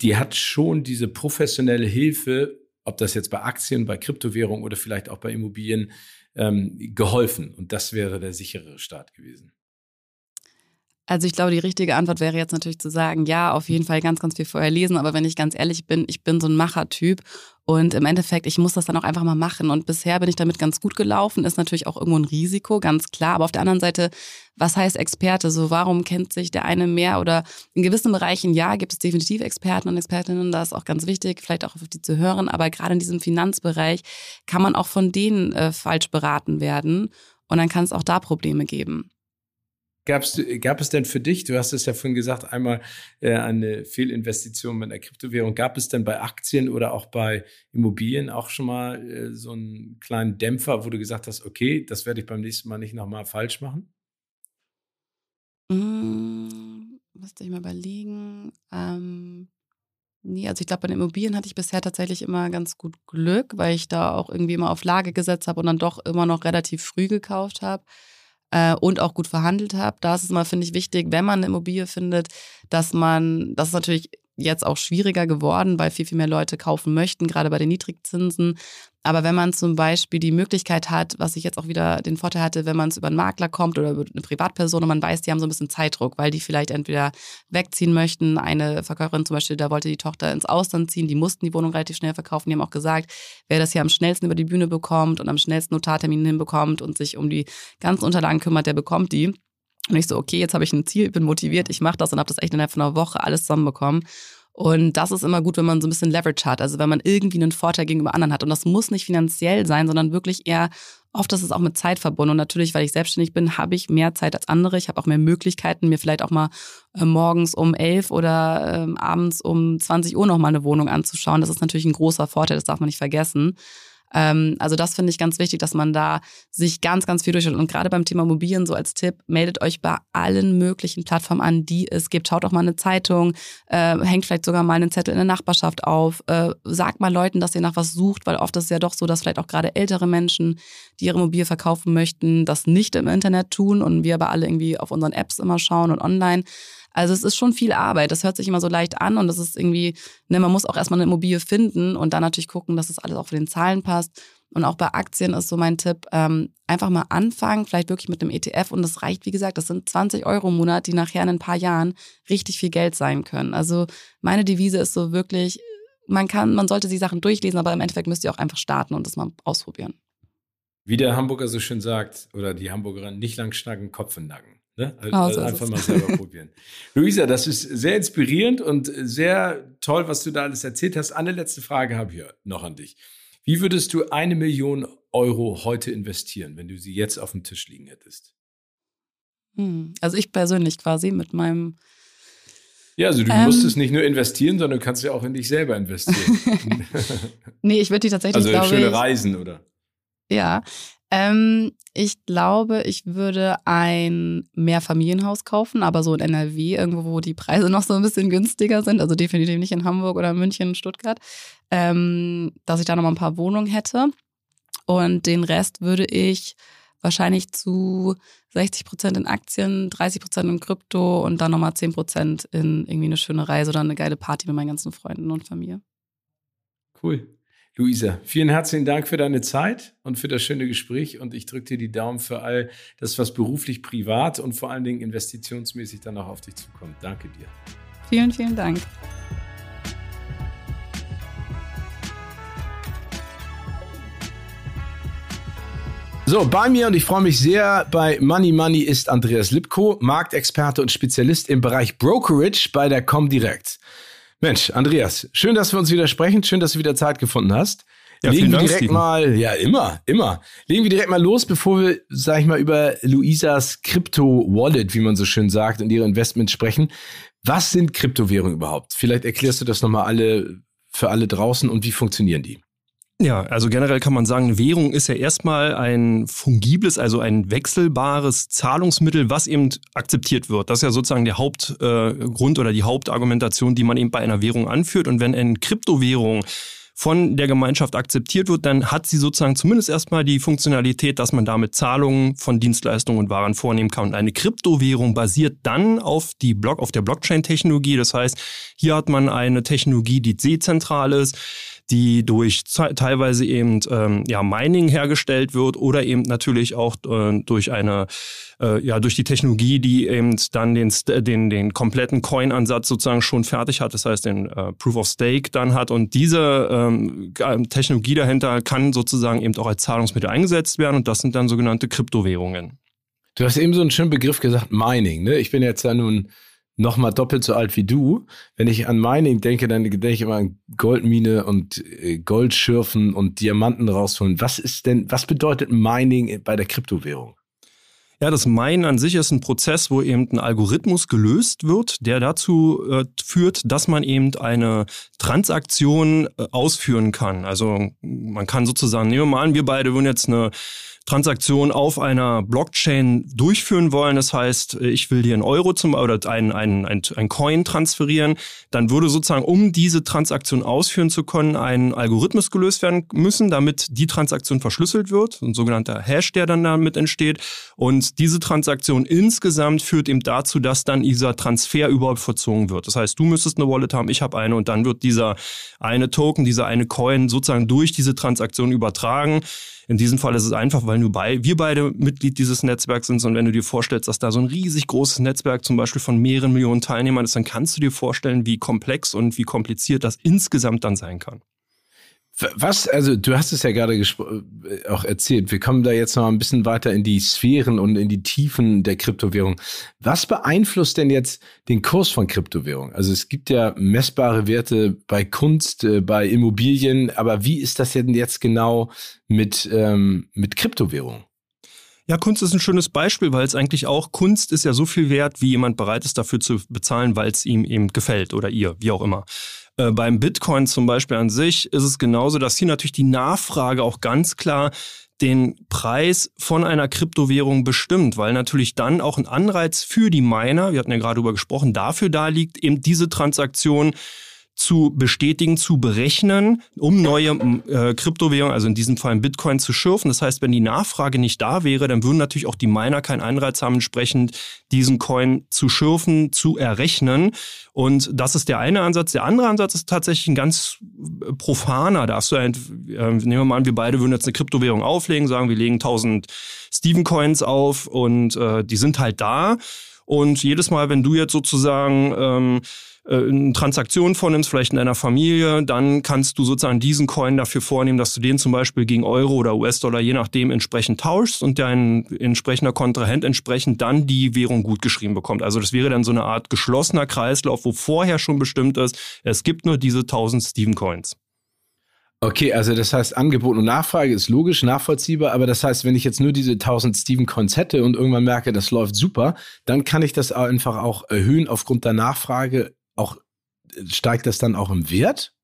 Speaker 1: die hat schon diese professionelle Hilfe, ob das jetzt bei Aktien, bei Kryptowährungen oder vielleicht auch bei Immobilien, ähm, geholfen und das wäre der sichere Start gewesen?
Speaker 2: Also ich glaube, die richtige Antwort wäre jetzt natürlich zu sagen, ja, auf jeden Fall ganz, ganz viel vorher lesen. Aber wenn ich ganz ehrlich bin, ich bin so ein Machertyp und im Endeffekt, ich muss das dann auch einfach mal machen. Und bisher bin ich damit ganz gut gelaufen. Ist natürlich auch irgendwo ein Risiko, ganz klar. Aber auf der anderen Seite, was heißt Experte? So, warum kennt sich der eine mehr? Oder in gewissen Bereichen, ja, gibt es definitiv Experten und Expertinnen. Da ist auch ganz wichtig, vielleicht auch auf die zu hören. Aber gerade in diesem Finanzbereich kann man auch von denen äh, falsch beraten werden. Und dann kann es auch da Probleme geben.
Speaker 1: Gab's, gab es denn für dich, du hast es ja vorhin gesagt, einmal äh, eine Fehlinvestition mit einer Kryptowährung, gab es denn bei Aktien oder auch bei Immobilien auch schon mal äh, so einen kleinen Dämpfer, wo du gesagt hast, okay, das werde ich beim nächsten Mal nicht nochmal falsch machen?
Speaker 2: Mmh, müsste ich mal überlegen. Ähm, nee, also ich glaube, bei den Immobilien hatte ich bisher tatsächlich immer ganz gut Glück, weil ich da auch irgendwie immer auf Lage gesetzt habe und dann doch immer noch relativ früh gekauft habe äh, und auch gut verhandelt habe. Da ist es mal, finde ich, wichtig, wenn man eine Immobilie findet, dass man, das ist natürlich jetzt auch schwieriger geworden, weil viel, viel mehr Leute kaufen möchten, gerade bei den Niedrigzinsen. Aber wenn man zum Beispiel die Möglichkeit hat, was ich jetzt auch wieder den Vorteil hatte, wenn man es über einen Makler kommt oder über eine Privatperson und man weiß, die haben so ein bisschen Zeitdruck, weil die vielleicht entweder wegziehen möchten. Eine Verkäuferin zum Beispiel, da wollte die Tochter ins Ausland ziehen, die mussten die Wohnung relativ schnell verkaufen. Die haben auch gesagt, wer das hier am schnellsten über die Bühne bekommt und am schnellsten Notartermin hinbekommt und sich um die ganzen Unterlagen kümmert, der bekommt die. Und ich so, okay, jetzt habe ich ein Ziel, bin motiviert, ich mache das und habe das echt innerhalb von einer Woche alles zusammenbekommen. Und das ist immer gut, wenn man so ein bisschen Leverage hat, also wenn man irgendwie einen Vorteil gegenüber anderen hat. Und das muss nicht finanziell sein, sondern wirklich eher, oft ist es auch mit Zeit verbunden. Und natürlich, weil ich selbstständig bin, habe ich mehr Zeit als andere. Ich habe auch mehr Möglichkeiten, mir vielleicht auch mal äh, morgens um elf oder äh, abends um 20 Uhr nochmal eine Wohnung anzuschauen. Das ist natürlich ein großer Vorteil, das darf man nicht vergessen. Ähm, also das finde ich ganz wichtig, dass man da sich ganz, ganz viel durchschaut. Und gerade beim Thema Immobilien so als Tipp, meldet euch bei allen möglichen Plattformen an, die es gibt. Schaut auch mal eine Zeitung, äh, hängt vielleicht sogar mal einen Zettel in der Nachbarschaft auf, äh, sagt mal Leuten, dass ihr nach was sucht, weil oft ist es ja doch so, dass vielleicht auch gerade ältere Menschen, die ihre Immobilie verkaufen möchten, das nicht im Internet tun und wir aber alle irgendwie auf unseren Apps immer schauen und online. Also es ist schon viel Arbeit. Das hört sich immer so leicht an und das ist irgendwie, ne, man muss auch erstmal eine Immobilie finden und dann natürlich gucken, dass das alles auch für den Zahlen passt. Und auch bei Aktien ist so mein Tipp, ähm, einfach mal anfangen, vielleicht wirklich mit einem ETF. Und das reicht, wie gesagt, das sind 20 Euro im Monat, die nachher in ein paar Jahren richtig viel Geld sein können. Also meine Devise ist so wirklich, man kann, man sollte die Sachen durchlesen, aber im Endeffekt müsst ihr auch einfach starten und das mal ausprobieren.
Speaker 1: Wie der Hamburger so schön sagt, oder die Hamburgerin, nicht lang schnacken, Kopf im Nacken. Ne? Also, also einfach mal selber probieren. Luisa, das ist sehr inspirierend und sehr toll, was du da alles erzählt hast. Eine letzte Frage habe ich noch an dich. Wie würdest du eine Million Euro heute investieren, wenn du sie jetzt auf dem Tisch liegen hättest?
Speaker 2: Hm, also ich persönlich quasi mit meinem
Speaker 1: ja, also du ähm, musst es nicht nur investieren, sondern du kannst ja auch in dich selber investieren.
Speaker 2: nee, ich würde die tatsächlich.
Speaker 1: Also schöne ich, Reisen, oder?
Speaker 2: Ja. Ähm, ich glaube, ich würde ein Mehrfamilienhaus kaufen, aber so in NRW, irgendwo, wo die Preise noch so ein bisschen günstiger sind. Also definitiv nicht in Hamburg oder München, Stuttgart. Ähm, dass ich da nochmal ein paar Wohnungen hätte. Und den Rest würde ich wahrscheinlich zu 60 Prozent in Aktien, 30 Prozent in Krypto und dann nochmal 10 Prozent in irgendwie eine schöne Reise oder eine geile Party mit meinen ganzen Freunden und Familie.
Speaker 1: Cool. Luisa, vielen herzlichen Dank für deine Zeit und für das schöne Gespräch und ich drücke dir die Daumen für all das, was beruflich, privat und vor allen Dingen investitionsmäßig dann auch auf dich zukommt. Danke dir.
Speaker 2: Vielen, vielen Dank.
Speaker 1: So, bei mir und ich freue mich sehr, bei Money Money ist Andreas Lipko, Marktexperte und Spezialist im Bereich Brokerage bei der Comdirect. Mensch, Andreas, schön, dass wir uns wieder sprechen, schön, dass du wieder Zeit gefunden hast. Ja, Legen wir direkt Steven. mal, ja, immer, immer. Legen wir direkt mal los, bevor wir, sag ich mal, über Luisas Crypto-Wallet, wie man so schön sagt, und ihre Investments sprechen. Was sind Kryptowährungen überhaupt? Vielleicht erklärst du das nochmal alle, für alle draußen und wie funktionieren die?
Speaker 3: Ja, also generell kann man sagen, Währung ist ja erstmal ein fungibles, also ein wechselbares Zahlungsmittel, was eben akzeptiert wird. Das ist ja sozusagen der Hauptgrund äh, oder die Hauptargumentation, die man eben bei einer Währung anführt. Und wenn eine Kryptowährung von der Gemeinschaft akzeptiert wird, dann hat sie sozusagen zumindest erstmal die Funktionalität, dass man damit Zahlungen von Dienstleistungen und Waren vornehmen kann. Und eine Kryptowährung basiert dann auf, die Block, auf der Blockchain-Technologie. Das heißt, hier hat man eine Technologie, die dezentral ist die durch teilweise eben ähm, ja, Mining hergestellt wird oder eben natürlich auch äh, durch eine äh, ja durch die Technologie, die eben dann den den den kompletten Coin-Ansatz sozusagen schon fertig hat, das heißt den äh, Proof of Stake dann hat und diese ähm, Technologie dahinter kann sozusagen eben auch als Zahlungsmittel eingesetzt werden und das sind dann sogenannte Kryptowährungen.
Speaker 1: Du hast eben so einen schönen Begriff gesagt, Mining. Ne? Ich bin jetzt ja nun noch mal doppelt so alt wie du. Wenn ich an Mining denke, dann denke ich immer an Goldmine und äh, Goldschürfen und Diamanten rausholen. Was ist denn, was bedeutet Mining bei der Kryptowährung?
Speaker 3: Ja, das Minen an sich ist ein Prozess, wo eben ein Algorithmus gelöst wird, der dazu äh, führt, dass man eben eine Transaktion äh, ausführen kann. Also man kann sozusagen, nehmen wir mal an, wir beide würden jetzt eine Transaktion auf einer Blockchain durchführen wollen, das heißt, ich will dir einen Euro zum oder ein, ein, ein, ein Coin transferieren, dann würde sozusagen, um diese Transaktion ausführen zu können, ein Algorithmus gelöst werden müssen, damit die Transaktion verschlüsselt wird, ein sogenannter Hash, der dann damit entsteht. Und diese Transaktion insgesamt führt eben dazu, dass dann dieser Transfer überhaupt verzogen wird. Das heißt, du müsstest eine Wallet haben, ich habe eine und dann wird dieser eine Token, dieser eine Coin sozusagen durch diese Transaktion übertragen. In diesem Fall ist es einfach, weil nur bei, wir beide Mitglied dieses Netzwerks sind. Und wenn du dir vorstellst, dass da so ein riesig großes Netzwerk zum Beispiel von mehreren Millionen Teilnehmern ist, dann kannst du dir vorstellen, wie komplex und wie kompliziert das insgesamt dann sein kann.
Speaker 1: Was, also du hast es ja gerade äh, auch erzählt, wir kommen da jetzt noch ein bisschen weiter in die Sphären und in die Tiefen der Kryptowährung. Was beeinflusst denn jetzt den Kurs von Kryptowährung? Also es gibt ja messbare Werte bei Kunst, äh, bei Immobilien, aber wie ist das denn jetzt genau mit, ähm, mit Kryptowährung?
Speaker 3: Ja, Kunst ist ein schönes Beispiel, weil es eigentlich auch Kunst ist ja so viel wert, wie jemand bereit ist dafür zu bezahlen, weil es ihm eben gefällt oder ihr, wie auch immer. Äh, beim Bitcoin zum Beispiel an sich ist es genauso, dass hier natürlich die Nachfrage auch ganz klar den Preis von einer Kryptowährung bestimmt, weil natürlich dann auch ein Anreiz für die Miner, wir hatten ja gerade darüber gesprochen, dafür da liegt, eben diese Transaktion zu bestätigen, zu berechnen, um neue äh, Kryptowährungen, also in diesem Fall Bitcoin, zu schürfen. Das heißt, wenn die Nachfrage nicht da wäre, dann würden natürlich auch die Miner keinen Anreiz haben, entsprechend diesen Coin zu schürfen, zu errechnen. Und das ist der eine Ansatz. Der andere Ansatz ist tatsächlich ein ganz äh, profaner. Da hast du, ein, äh, nehmen wir mal an, wir beide würden jetzt eine Kryptowährung auflegen, sagen, wir legen 1000 Steven Coins auf und äh, die sind halt da. Und jedes Mal, wenn du jetzt sozusagen ähm, äh, eine Transaktion vornimmst, vielleicht in deiner Familie, dann kannst du sozusagen diesen Coin dafür vornehmen, dass du den zum Beispiel gegen Euro oder US-Dollar je nachdem entsprechend tauschst und dein entsprechender Kontrahent entsprechend dann die Währung gut geschrieben bekommt. Also das wäre dann so eine Art geschlossener Kreislauf, wo vorher schon bestimmt ist, es gibt nur diese 1000 Steven Coins.
Speaker 1: Okay, also das heißt, Angebot und Nachfrage ist logisch, nachvollziehbar, aber das heißt, wenn ich jetzt nur diese 1000 Steven Coins hätte und irgendwann merke, das läuft super, dann kann ich das einfach auch erhöhen aufgrund der Nachfrage. Auch steigt das dann auch im Wert?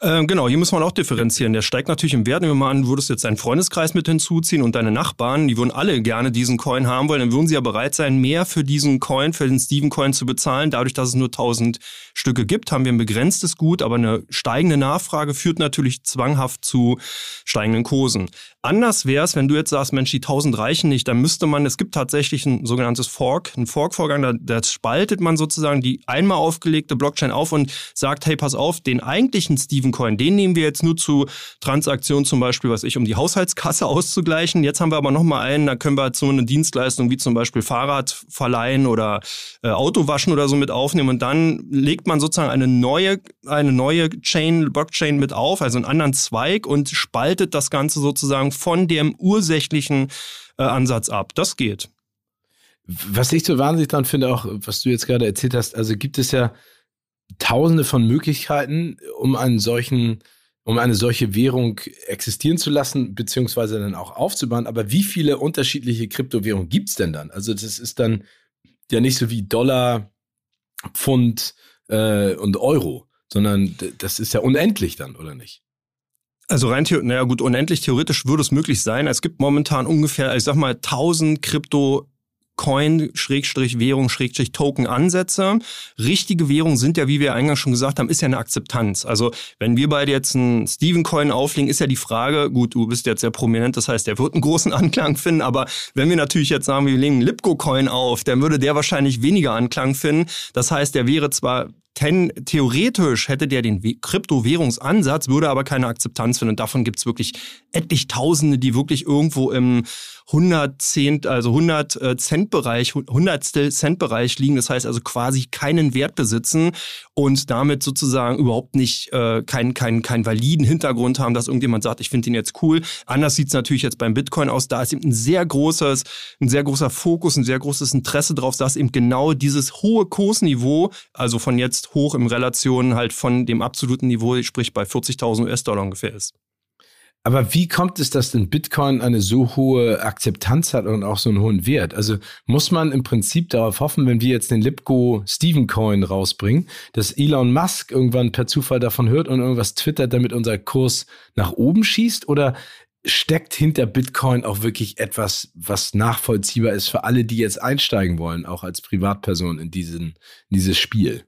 Speaker 3: Ähm, genau, hier muss man auch differenzieren. Der steigt natürlich im Wert. Nehmen wir mal an, du würdest jetzt deinen Freundeskreis mit hinzuziehen und deine Nachbarn, die würden alle gerne diesen Coin haben wollen, dann würden sie ja bereit sein, mehr für diesen Coin, für den Steven Coin zu bezahlen. Dadurch, dass es nur 1000 Stücke gibt, haben wir ein begrenztes Gut, aber eine steigende Nachfrage führt natürlich zwanghaft zu steigenden Kursen. Anders wäre es, wenn du jetzt sagst, Mensch, die 1000 reichen nicht, dann müsste man, es gibt tatsächlich ein sogenanntes Fork, ein Fork-Vorgang, da, da spaltet man sozusagen die einmal aufgelegte Blockchain auf und sagt, hey, pass auf, den eigentlichen Steven Coin, den nehmen wir jetzt nur zu Transaktionen zum Beispiel, was ich, um die Haushaltskasse auszugleichen. Jetzt haben wir aber nochmal einen, da können wir zu einer Dienstleistung wie zum Beispiel Fahrrad verleihen oder äh, Auto waschen oder so mit aufnehmen und dann legt man sozusagen eine neue, eine neue Chain, Blockchain mit auf, also einen anderen Zweig und spaltet das Ganze sozusagen von dem ursächlichen äh, Ansatz ab. Das geht.
Speaker 1: Was ich so wahnsinnig dran finde, auch was du jetzt gerade erzählt hast, also gibt es ja tausende von Möglichkeiten, um einen solchen, um eine solche Währung existieren zu lassen, beziehungsweise dann auch aufzubauen. Aber wie viele unterschiedliche Kryptowährungen gibt es denn dann? Also das ist dann ja nicht so wie Dollar, Pfund äh, und Euro, sondern das ist ja unendlich dann, oder nicht?
Speaker 3: Also rein, naja gut, unendlich theoretisch würde es möglich sein. Es gibt momentan ungefähr, ich sag mal, 1000 Krypto Coin, Schrägstrich Währung, Schrägstrich Token Ansätze. Richtige Währung sind ja, wie wir eingangs schon gesagt haben, ist ja eine Akzeptanz. Also wenn wir beide jetzt einen Steven Coin auflegen, ist ja die Frage, gut, du bist jetzt sehr prominent, das heißt, der wird einen großen Anklang finden, aber wenn wir natürlich jetzt sagen, wir legen einen Lipco Coin auf, dann würde der wahrscheinlich weniger Anklang finden. Das heißt, der wäre zwar Ten, theoretisch hätte der den Kryptowährungsansatz, würde aber keine Akzeptanz finden. Und davon gibt es wirklich etlich Tausende, die wirklich irgendwo im 110, also 100 äh, Cent Bereich, Hundertstel Cent Bereich liegen. Das heißt also quasi keinen Wert besitzen und damit sozusagen überhaupt nicht äh, keinen kein, kein validen Hintergrund haben, dass irgendjemand sagt, ich finde den jetzt cool. Anders sieht es natürlich jetzt beim Bitcoin aus. Da ist eben ein sehr großes, ein sehr großer Fokus, ein sehr großes Interesse drauf, dass eben genau dieses hohe Kursniveau, also von jetzt hoch in Relation halt von dem absoluten Niveau, sprich bei 40.000 US-Dollar ungefähr ist.
Speaker 1: Aber wie kommt es, dass denn Bitcoin eine so hohe Akzeptanz hat und auch so einen hohen Wert? Also muss man im Prinzip darauf hoffen, wenn wir jetzt den Lipco Steven Coin rausbringen, dass Elon Musk irgendwann per Zufall davon hört und irgendwas twittert, damit unser Kurs nach oben schießt? Oder steckt hinter Bitcoin auch wirklich etwas, was nachvollziehbar ist für alle, die jetzt einsteigen wollen, auch als Privatperson in, diesen, in dieses Spiel?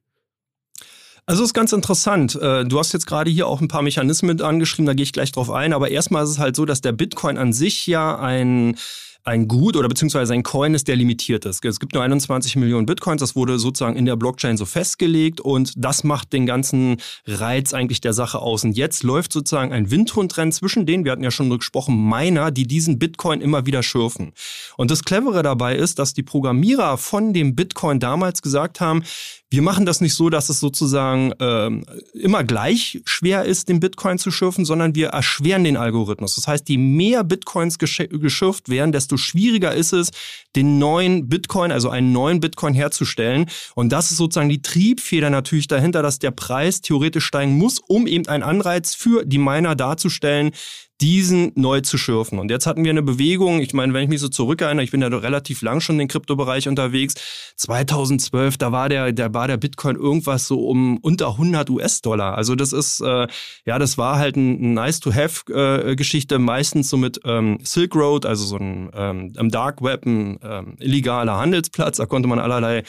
Speaker 3: Also ist ganz interessant. Äh, du hast jetzt gerade hier auch ein paar Mechanismen angeschrieben, da gehe ich gleich drauf ein. Aber erstmal ist es halt so, dass der Bitcoin an sich ja ein ein Gut oder beziehungsweise ein Coin ist, der limitiert ist. Es gibt nur 21 Millionen Bitcoins, das wurde sozusagen in der Blockchain so festgelegt und das macht den ganzen Reiz eigentlich der Sache aus. Und jetzt läuft sozusagen ein Windhundrennen zwischen denen, wir hatten ja schon gesprochen, Miner, die diesen Bitcoin immer wieder schürfen. Und das Clevere dabei ist, dass die Programmierer von dem Bitcoin damals gesagt haben, wir machen das nicht so, dass es sozusagen ähm, immer gleich schwer ist, den Bitcoin zu schürfen, sondern wir erschweren den Algorithmus. Das heißt, je mehr Bitcoins geschürft werden, desto schwieriger ist es, den neuen Bitcoin, also einen neuen Bitcoin herzustellen. Und das ist sozusagen die Triebfeder natürlich dahinter, dass der Preis theoretisch steigen muss, um eben einen Anreiz für die Miner darzustellen, diesen neu zu schürfen. Und jetzt hatten wir eine Bewegung, ich meine, wenn ich mich so zurückerinnere, ich bin ja relativ lang schon im Kryptobereich unterwegs, 2012, da war der, da war der Bitcoin irgendwas so um unter 100 US-Dollar. Also das ist, äh, ja, das war halt ein Nice-to-have-Geschichte, äh, meistens so mit ähm, Silk Road, also so ein ähm, im Dark Web, ein ähm, illegaler Handelsplatz, da konnte man allerlei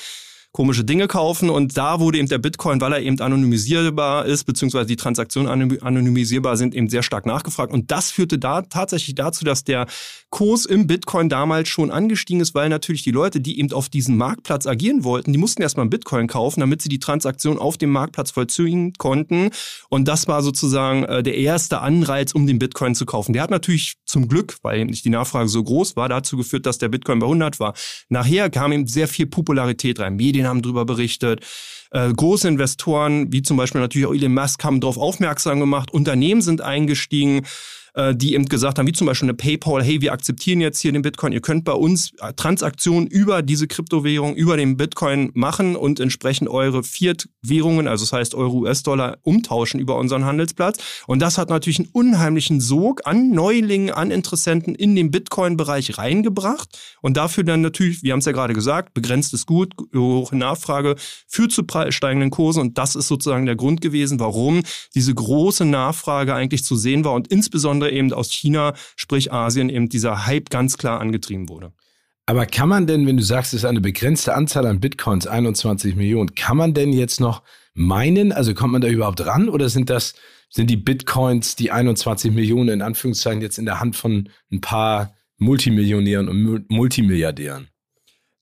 Speaker 3: komische Dinge kaufen und da wurde eben der Bitcoin, weil er eben anonymisierbar ist, beziehungsweise die Transaktionen anonymisierbar sind, eben sehr stark nachgefragt und das führte da tatsächlich dazu, dass der Kurs im Bitcoin damals schon angestiegen ist, weil natürlich die Leute, die eben auf diesem Marktplatz agieren wollten, die mussten erstmal Bitcoin kaufen, damit sie die Transaktion auf dem Marktplatz vollziehen konnten und das war sozusagen äh, der erste Anreiz, um den Bitcoin zu kaufen. Der hat natürlich zum Glück, weil eben nicht die Nachfrage so groß war, dazu geführt, dass der Bitcoin bei 100 war. Nachher kam eben sehr viel Popularität rein. Medien Medien haben darüber berichtet. Äh, große Investoren, wie zum Beispiel natürlich auch Elon Musk, haben darauf aufmerksam gemacht. Unternehmen sind eingestiegen. Äh, die eben gesagt haben, wie zum Beispiel eine PayPal, hey, wir akzeptieren jetzt hier den Bitcoin, ihr könnt bei uns äh, Transaktionen über diese Kryptowährung, über den Bitcoin machen und entsprechend eure Fiat-Währungen, also das heißt Euro, US-Dollar, umtauschen über unseren Handelsplatz. Und das hat natürlich einen unheimlichen Sog an Neulingen, an Interessenten in den Bitcoin-Bereich reingebracht und dafür dann natürlich, wir haben es ja gerade gesagt, begrenztes Gut, hohe Nachfrage führt zu steigenden Kursen und das ist sozusagen der Grund gewesen, warum diese große Nachfrage eigentlich zu sehen war und insbesondere eben aus China, sprich Asien, eben dieser Hype ganz klar angetrieben wurde.
Speaker 1: Aber kann man denn, wenn du sagst, es ist eine begrenzte Anzahl an Bitcoins, 21 Millionen, kann man denn jetzt noch meinen? Also kommt man da überhaupt ran oder sind das, sind die Bitcoins, die 21 Millionen in Anführungszeichen jetzt in der Hand von ein paar Multimillionären und Multimilliardären?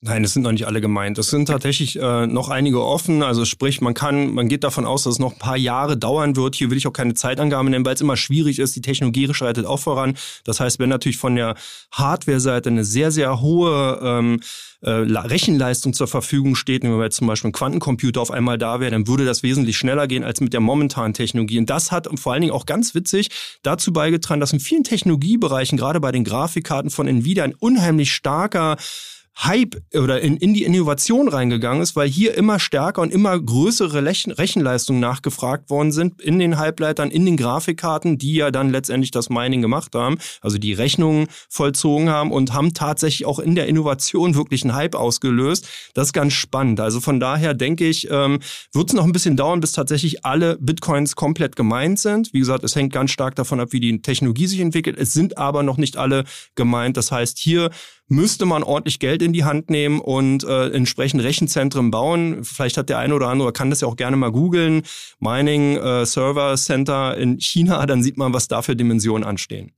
Speaker 3: Nein, es sind noch nicht alle gemeint. Es sind tatsächlich äh, noch einige offen. Also sprich, man kann, man geht davon aus, dass es noch ein paar Jahre dauern wird. Hier will ich auch keine Zeitangabe nennen, weil es immer schwierig ist. Die Technologie schreitet auch voran. Das heißt, wenn natürlich von der Hardware-Seite eine sehr, sehr hohe ähm, äh, Rechenleistung zur Verfügung steht, wenn jetzt zum Beispiel ein Quantencomputer auf einmal da wäre, dann würde das wesentlich schneller gehen als mit der momentanen Technologie. Und das hat vor allen Dingen auch ganz witzig dazu beigetragen, dass in vielen Technologiebereichen, gerade bei den Grafikkarten von Nvidia, ein unheimlich starker Hype oder in, in die Innovation reingegangen ist, weil hier immer stärker und immer größere Rechenleistungen nachgefragt worden sind in den Halbleitern, in den Grafikkarten, die ja dann letztendlich das Mining gemacht haben, also die Rechnungen vollzogen haben und haben tatsächlich auch in der Innovation wirklich einen Hype ausgelöst. Das ist ganz spannend. Also von daher denke ich, ähm, wird es noch ein bisschen dauern, bis tatsächlich alle Bitcoins komplett gemeint sind. Wie gesagt, es hängt ganz stark davon ab, wie die Technologie sich entwickelt. Es sind aber noch nicht alle gemeint. Das heißt, hier müsste man ordentlich Geld in die Hand nehmen und äh, entsprechend Rechenzentren bauen. Vielleicht hat der eine oder andere, kann das ja auch gerne mal googeln, Mining äh, Server Center in China, dann sieht man, was da für Dimensionen anstehen.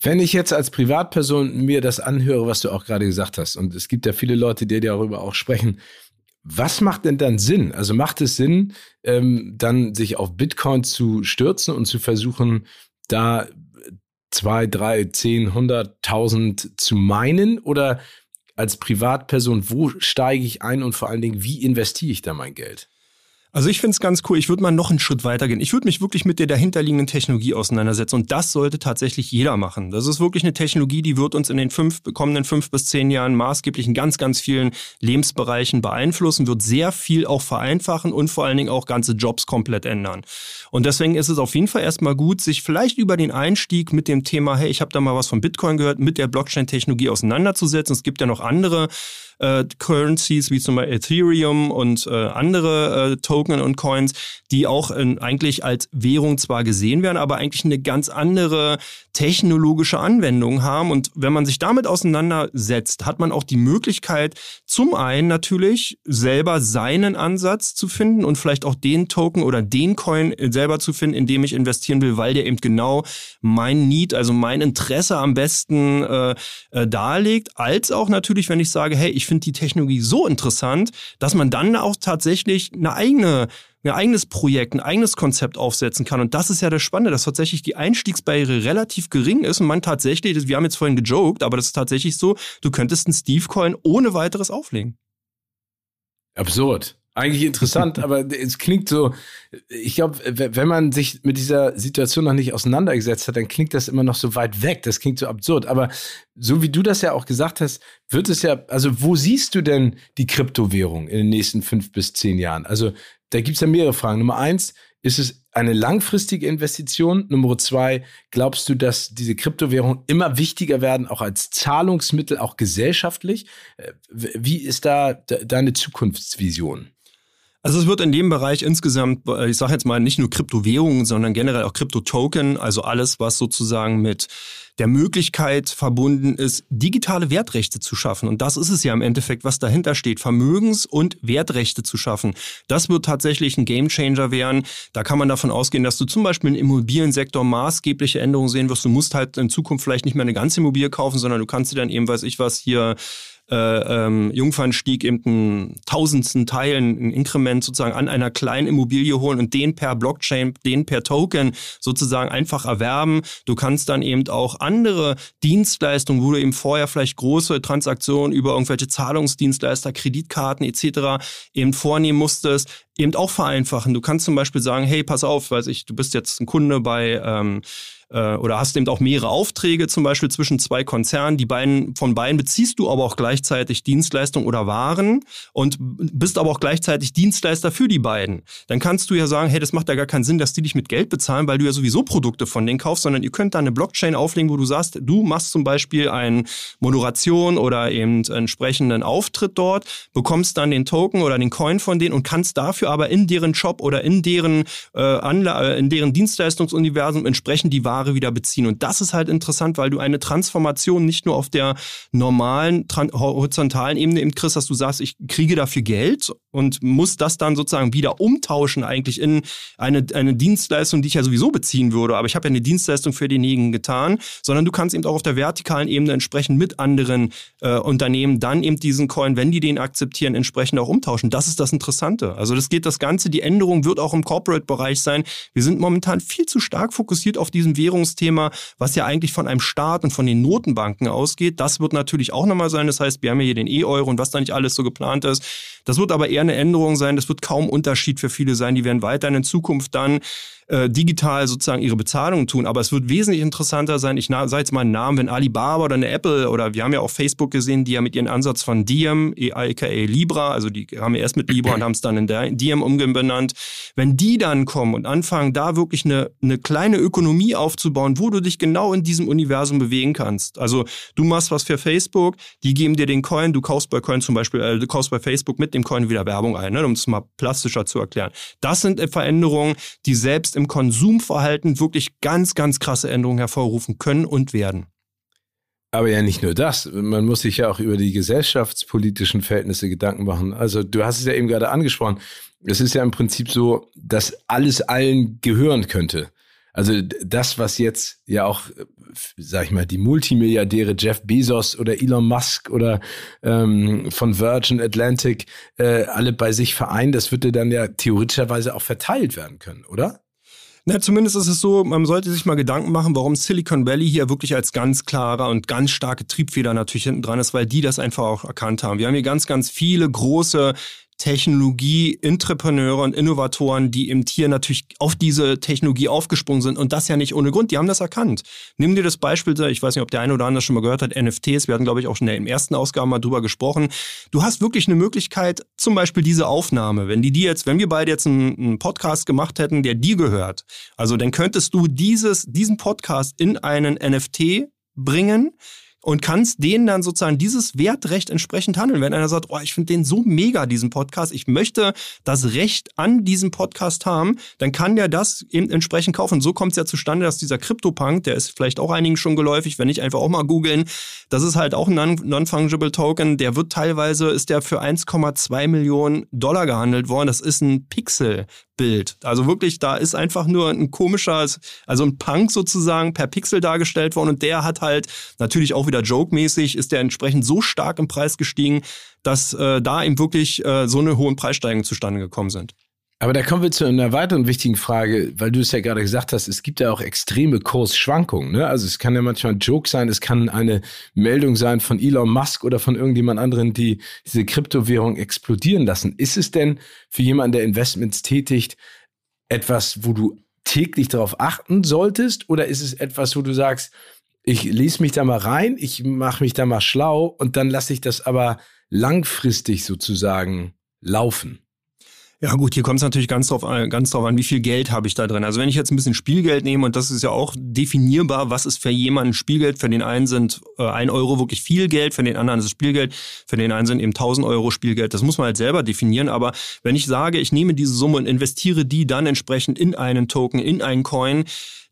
Speaker 1: Wenn ich jetzt als Privatperson mir das anhöre, was du auch gerade gesagt hast, und es gibt ja viele Leute, die darüber auch sprechen, was macht denn dann Sinn? Also macht es Sinn, ähm, dann sich auf Bitcoin zu stürzen und zu versuchen, da zwei, drei, zehn, hunderttausend zu meinen oder als Privatperson, wo steige ich ein und vor allen Dingen, wie investiere ich da mein Geld?
Speaker 3: Also ich finde es ganz cool. Ich würde mal noch einen Schritt weiter gehen. Ich würde mich wirklich mit der dahinterliegenden Technologie auseinandersetzen. Und das sollte tatsächlich jeder machen. Das ist wirklich eine Technologie, die wird uns in den fünf, kommenden fünf bis zehn Jahren maßgeblich in ganz, ganz vielen Lebensbereichen beeinflussen, wird sehr viel auch vereinfachen und vor allen Dingen auch ganze Jobs komplett ändern. Und deswegen ist es auf jeden Fall erstmal gut, sich vielleicht über den Einstieg mit dem Thema, hey, ich habe da mal was von Bitcoin gehört, mit der Blockchain-Technologie auseinanderzusetzen. Es gibt ja noch andere äh, Currencies wie zum Beispiel Ethereum und äh, andere äh, Token und Coins, die auch in, eigentlich als Währung zwar gesehen werden, aber eigentlich eine ganz andere technologische Anwendung haben. Und wenn man sich damit auseinandersetzt, hat man auch die Möglichkeit, zum einen natürlich selber seinen Ansatz zu finden und vielleicht auch den Token oder den Coin selber zu finden, in dem ich investieren will, weil der eben genau mein Need, also mein Interesse am besten äh, äh, darlegt, als auch natürlich, wenn ich sage, hey, ich finde die Technologie so interessant, dass man dann auch tatsächlich eine eigene ein eigenes Projekt, ein eigenes Konzept aufsetzen kann. Und das ist ja das Spannende, dass tatsächlich die Einstiegsbarriere relativ gering ist und man tatsächlich, wir haben jetzt vorhin gejoked, aber das ist tatsächlich so, du könntest einen Steve-Coin ohne weiteres auflegen.
Speaker 1: Absurd eigentlich interessant, aber es klingt so, ich glaube, wenn man sich mit dieser Situation noch nicht auseinandergesetzt hat, dann klingt das immer noch so weit weg. Das klingt so absurd. Aber so wie du das ja auch gesagt hast, wird es ja, also wo siehst du denn die Kryptowährung in den nächsten fünf bis zehn Jahren? Also da gibt es ja mehrere Fragen. Nummer eins, ist es eine langfristige Investition? Nummer zwei, glaubst du, dass diese Kryptowährungen immer wichtiger werden, auch als Zahlungsmittel, auch gesellschaftlich? Äh, wie ist da deine Zukunftsvision?
Speaker 3: Also es wird in dem Bereich insgesamt, ich sage jetzt mal nicht nur Kryptowährungen, sondern generell auch Kryptotoken, also alles, was sozusagen mit der Möglichkeit verbunden ist, digitale Wertrechte zu schaffen. Und das ist es ja im Endeffekt, was dahinter steht, Vermögens- und Wertrechte zu schaffen. Das wird tatsächlich ein Gamechanger werden. Da kann man davon ausgehen, dass du zum Beispiel im Immobiliensektor maßgebliche Änderungen sehen wirst. Du musst halt in Zukunft vielleicht nicht mehr eine ganze Immobilie kaufen, sondern du kannst dir dann eben, weiß ich was, hier äh, ähm, Jungfernstieg eben einen tausendsten Teil, ein Inkrement sozusagen an einer kleinen Immobilie holen und den per Blockchain, den per Token sozusagen einfach erwerben. Du kannst dann eben auch andere Dienstleistungen, wo du eben vorher vielleicht große Transaktionen über irgendwelche Zahlungsdienstleister, Kreditkarten etc. eben vornehmen musstest, eben auch vereinfachen. Du kannst zum Beispiel sagen, hey, pass auf, weiß ich, du bist jetzt ein Kunde bei ähm, äh, oder hast eben auch mehrere Aufträge zum Beispiel zwischen zwei Konzernen. Die beiden, von beiden beziehst du aber auch gleichzeitig Dienstleistungen oder Waren und bist aber auch gleichzeitig Dienstleister für die beiden. Dann kannst du ja sagen, hey, das macht ja gar keinen Sinn, dass die dich mit Geld bezahlen, weil du ja sowieso Produkte von denen kaufst, sondern ihr könnt da eine Blockchain auflegen, wo du sagst, du machst zum Beispiel eine Moderation oder eben entsprechenden Auftritt dort, bekommst dann den Token oder den Coin von denen und kannst dafür aber in deren Shop oder in deren, äh, Anla in deren Dienstleistungsuniversum entsprechend die Ware wieder beziehen. Und das ist halt interessant, weil du eine Transformation nicht nur auf der normalen horizontalen Ebene eben kriegst, dass du sagst, ich kriege dafür Geld und muss das dann sozusagen wieder umtauschen eigentlich in eine, eine Dienstleistung, die ich ja sowieso beziehen würde. Aber ich habe ja eine Dienstleistung für denjenigen getan, sondern du kannst eben auch auf der vertikalen Ebene entsprechend mit anderen äh, Unternehmen dann eben diesen Coin, wenn die den akzeptieren, entsprechend auch umtauschen. Das ist das Interessante. Also das geht das Ganze, die Änderung wird auch im Corporate-Bereich sein. Wir sind momentan viel zu stark fokussiert auf diesem Währungsthema, was ja eigentlich von einem Staat und von den Notenbanken ausgeht. Das wird natürlich auch nochmal sein. Das heißt, wir haben ja hier den E-Euro und was da nicht alles so geplant ist. Das wird aber eher eine Änderung sein. Das wird kaum Unterschied für viele sein. Die werden weiterhin in Zukunft dann äh, digital sozusagen ihre Bezahlungen tun. Aber es wird wesentlich interessanter sein, ich sage jetzt mal einen Namen, wenn Alibaba oder eine Apple oder wir haben ja auch Facebook gesehen, die ja mit ihrem Ansatz von Diem, aka Libra, also die haben ja erst mit Libra und haben es dann in Diem umbenannt. Wenn die dann kommen und anfangen, da wirklich eine, eine kleine Ökonomie aufzubauen, wo du dich genau in diesem Universum bewegen kannst. Also du machst was für Facebook, die geben dir den Coin, du kaufst bei Coin zum Beispiel, äh, du kaufst bei Facebook mit dem Coin wieder Werbung ein, ne, um es mal plastischer zu erklären. Das sind Veränderungen, die selbst im Konsumverhalten wirklich ganz, ganz krasse Änderungen hervorrufen können und werden.
Speaker 1: Aber ja, nicht nur das. Man muss sich ja auch über die gesellschaftspolitischen Verhältnisse Gedanken machen. Also, du hast es ja eben gerade angesprochen. Es ist ja im Prinzip so, dass alles allen gehören könnte. Also, das, was jetzt ja auch, sag ich mal, die Multimilliardäre Jeff Bezos oder Elon Musk oder ähm, von Virgin Atlantic äh, alle bei sich vereinen, das würde dann ja theoretischerweise auch verteilt werden können, oder?
Speaker 3: Na, zumindest ist es so, man sollte sich mal Gedanken machen, warum Silicon Valley hier wirklich als ganz klarer und ganz starke Triebfeder natürlich hinten dran ist, weil die das einfach auch erkannt haben. Wir haben hier ganz, ganz viele große Technologie-Entrepreneure und Innovatoren, die im Tier natürlich auf diese Technologie aufgesprungen sind und das ja nicht ohne Grund. Die haben das erkannt. Nimm dir das Beispiel, ich weiß nicht, ob der eine oder andere schon mal gehört hat, NFTs. Wir hatten, glaube ich, auch schon in der ersten Ausgabe mal drüber gesprochen. Du hast wirklich eine Möglichkeit, zum Beispiel diese Aufnahme, wenn die die jetzt, wenn wir beide jetzt einen, einen Podcast gemacht hätten, der dir gehört, also dann könntest du dieses, diesen Podcast in einen NFT bringen, und kannst denen dann sozusagen dieses Wertrecht entsprechend handeln. Wenn einer sagt, oh, ich finde den so mega, diesen Podcast, ich möchte das Recht an diesem Podcast haben, dann kann der das eben entsprechend kaufen. So kommt es ja zustande, dass dieser CryptoPunk, der ist vielleicht auch einigen schon geläufig, wenn nicht einfach auch mal googeln, das ist halt auch ein Non-Fungible Token, der wird teilweise, ist der für 1,2 Millionen Dollar gehandelt worden. Das ist ein Pixel. Bild. Also wirklich, da ist einfach nur ein komischer, also ein Punk sozusagen per Pixel dargestellt worden und der hat halt natürlich auch wieder joke-mäßig, ist der entsprechend so stark im Preis gestiegen, dass äh, da eben wirklich äh, so eine hohe Preissteigerung zustande gekommen sind.
Speaker 1: Aber da kommen wir zu einer weiteren wichtigen Frage, weil du es ja gerade gesagt hast, es gibt ja auch extreme Kursschwankungen. Ne? Also es kann ja manchmal ein Joke sein, es kann eine Meldung sein von Elon Musk oder von irgendjemand anderen, die diese Kryptowährung explodieren lassen. Ist es denn für jemanden, der Investments tätigt, etwas, wo du täglich darauf achten solltest? Oder ist es etwas, wo du sagst, ich lese mich da mal rein, ich mache mich da mal schlau und dann lasse ich das aber langfristig sozusagen laufen?
Speaker 3: Ja gut, hier kommt es natürlich ganz drauf, an, ganz drauf an, wie viel Geld habe ich da drin. Also wenn ich jetzt ein bisschen Spielgeld nehme, und das ist ja auch definierbar, was ist für jemanden Spielgeld? Für den einen sind äh, ein Euro wirklich viel Geld, für den anderen ist es Spielgeld, für den einen sind eben 1000 Euro Spielgeld. Das muss man halt selber definieren. Aber wenn ich sage, ich nehme diese Summe und investiere die dann entsprechend in einen Token, in einen Coin,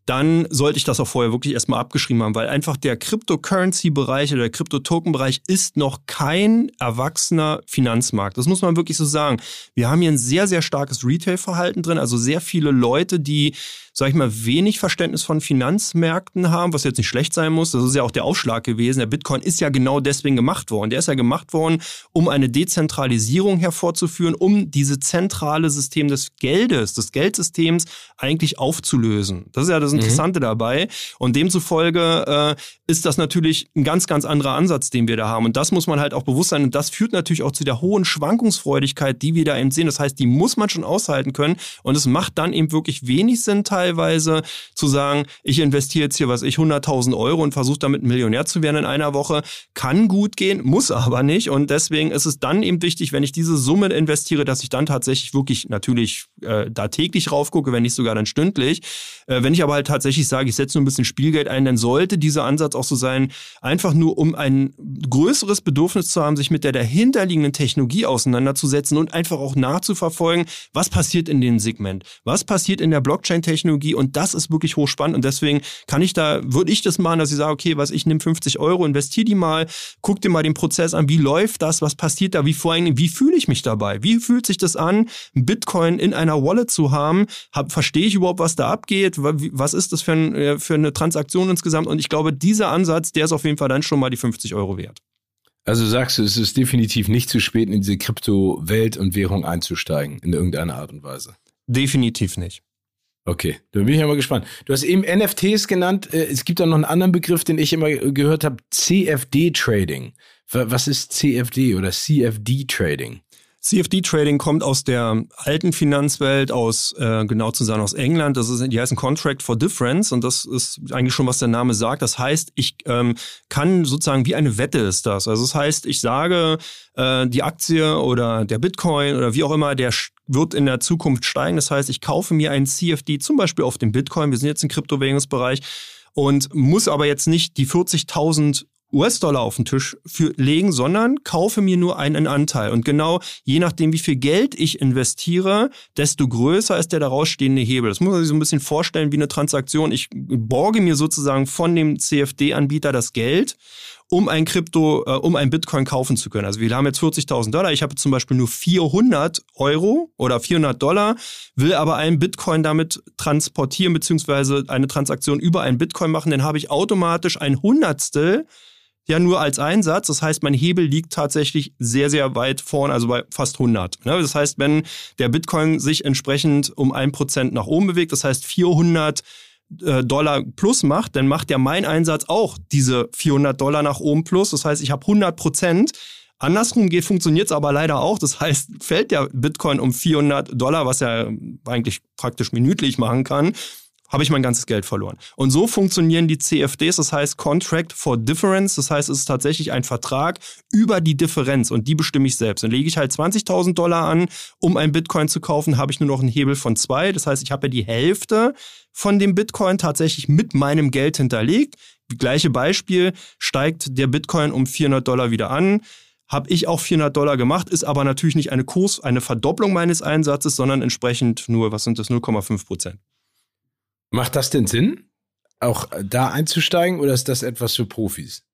Speaker 3: dann sollte ich das auch vorher wirklich erstmal abgeschrieben haben, weil einfach der Cryptocurrency-Bereich oder der Crypto-Token-Bereich ist noch kein erwachsener Finanzmarkt. Das muss man wirklich so sagen. Wir haben hier ein sehr, sehr starkes Retail-Verhalten drin, also sehr viele Leute, die sag ich mal, wenig Verständnis von Finanzmärkten haben, was jetzt nicht schlecht sein muss. Das ist ja auch der Aufschlag gewesen. Der Bitcoin ist ja genau deswegen gemacht worden. Der ist ja gemacht worden, um eine Dezentralisierung hervorzuführen, um diese zentrale System des Geldes, des Geldsystems eigentlich aufzulösen. Das ist ja das mhm. Interessante mhm. dabei. Und demzufolge äh, ist das natürlich ein ganz, ganz anderer Ansatz, den wir da haben. Und das muss man halt auch bewusst sein. Und das führt natürlich auch zu der hohen Schwankungsfreudigkeit, die wir da eben sehen. Das heißt, die muss man schon aushalten können. Und es macht dann eben wirklich wenig Sinn teilweise zu sagen, ich investiere jetzt hier, was ich, 100.000 Euro und versuche damit Millionär zu werden in einer Woche. Kann gut gehen, muss aber nicht. Und deswegen ist es dann eben wichtig, wenn ich diese Summe investiere, dass ich dann tatsächlich wirklich natürlich äh, da täglich raufgucke, wenn nicht sogar dann stündlich. Äh, wenn ich aber halt tatsächlich sage, ich setze nur ein bisschen Spielgeld ein, dann sollte dieser Ansatz auch so sein, einfach nur um ein größeres Bedürfnis zu haben, sich mit der dahinterliegenden Technologie auseinanderzusetzen und einfach auch nachzuverfolgen, was passiert in dem Segment, was passiert in der Blockchain-Technologie und das ist wirklich hochspannend und deswegen kann ich da, würde ich das machen, dass ich sage, okay, was ich nehme 50 Euro, investiere die mal, guck dir mal den Prozess an, wie läuft das, was passiert da, wie vor allem, wie fühle ich mich dabei, wie fühlt sich das an, Bitcoin in einer Wallet zu haben, Hab, verstehe ich überhaupt, was da abgeht, was ist das für, ein, äh, für eine Transaktion insgesamt und ich glaube, dieser Ansatz, der ist auf jeden Fall dann schon mal die 50 Euro wert.
Speaker 1: Also sagst du, es ist definitiv nicht zu spät, in diese Kryptowelt und Währung einzusteigen, in irgendeiner Art und Weise.
Speaker 3: Definitiv nicht.
Speaker 1: Okay, da bin ich mal gespannt. Du hast eben NFTs genannt. Äh, es gibt auch noch einen anderen Begriff, den ich immer gehört habe: CFD-Trading. Was ist CFD oder CFD-Trading?
Speaker 3: CFD-Trading kommt aus der alten Finanzwelt, aus äh, genau zu sagen aus England. Das ist, die heißen Contract for Difference und das ist eigentlich schon, was der Name sagt. Das heißt, ich ähm, kann sozusagen wie eine Wette ist das. Also das heißt, ich sage, äh, die Aktie oder der Bitcoin oder wie auch immer, der wird in der Zukunft steigen. Das heißt, ich kaufe mir einen CFD zum Beispiel auf den Bitcoin. Wir sind jetzt im Kryptowährungsbereich und muss aber jetzt nicht die 40.000 US-Dollar auf den Tisch für, legen, sondern kaufe mir nur einen Anteil. Und genau je nachdem, wie viel Geld ich investiere, desto größer ist der daraus stehende Hebel. Das muss man sich so ein bisschen vorstellen wie eine Transaktion. Ich borge mir sozusagen von dem CFD-Anbieter das Geld um ein Krypto, äh, um ein Bitcoin kaufen zu können. Also wir haben jetzt 40.000 Dollar. Ich habe zum Beispiel nur 400 Euro oder 400 Dollar, will aber einen Bitcoin damit transportieren beziehungsweise eine Transaktion über einen Bitcoin machen. Dann habe ich automatisch ein Hundertstel ja nur als Einsatz. Das heißt, mein Hebel liegt tatsächlich sehr, sehr weit vorn, also bei fast 100. Ne? Das heißt, wenn der Bitcoin sich entsprechend um ein Prozent nach oben bewegt, das heißt 400 äh, Dollar plus macht, dann macht ja mein Einsatz auch diese 400 Dollar nach oben plus. Das heißt, ich habe 100 Prozent. Andersrum geht, funktioniert es aber leider auch. Das heißt, fällt der Bitcoin um 400 Dollar, was er eigentlich praktisch minütlich machen kann, habe ich mein ganzes Geld verloren. Und so funktionieren die CFDs, das heißt Contract for Difference, das heißt, es ist tatsächlich ein Vertrag über die Differenz und die bestimme ich selbst. Dann lege ich halt 20.000 Dollar an, um ein Bitcoin zu kaufen, habe ich nur noch einen Hebel von zwei, das heißt, ich habe ja die Hälfte von dem Bitcoin tatsächlich mit meinem Geld hinterlegt. Gleiche Beispiel, steigt der Bitcoin um 400 Dollar wieder an, habe ich auch 400 Dollar gemacht, ist aber natürlich nicht eine Kurs, eine Verdopplung meines Einsatzes, sondern entsprechend nur, was sind das, 0,5 Prozent.
Speaker 1: Macht das denn Sinn, auch da einzusteigen oder ist das etwas für Profis?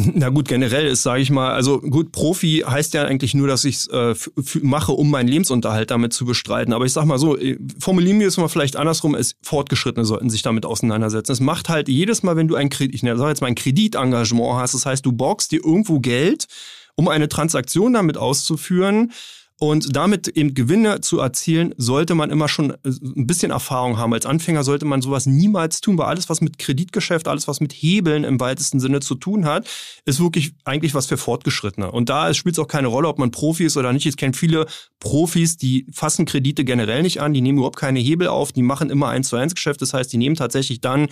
Speaker 3: Na gut, generell ist, sage ich mal, also gut, Profi heißt ja eigentlich nur, dass ich es äh, mache, um meinen Lebensunterhalt damit zu bestreiten. Aber ich sag mal so, äh, formulieren wir es mal vielleicht andersrum, es Fortgeschrittene sollten sich damit auseinandersetzen. Es macht halt jedes Mal, wenn du ein Kredit, ich sag jetzt mal ein Kreditengagement hast, das heißt, du borgst dir irgendwo Geld, um eine Transaktion damit auszuführen, und damit eben Gewinne zu erzielen, sollte man immer schon äh, ein bisschen Erfahrung haben. Als Anfänger sollte man sowas niemals tun, weil alles, was mit Kreditgeschäft, alles, was mit Hebeln im weitesten Sinne zu tun hat, ist wirklich eigentlich was für Fortgeschrittene. Und da spielt es auch keine Rolle, ob man Profi ist oder nicht. Ich kenne viele Profis, die fassen Kredite generell nicht an, die nehmen überhaupt keine Hebel auf, die machen immer eins zu eins Geschäft. Das heißt, die nehmen tatsächlich dann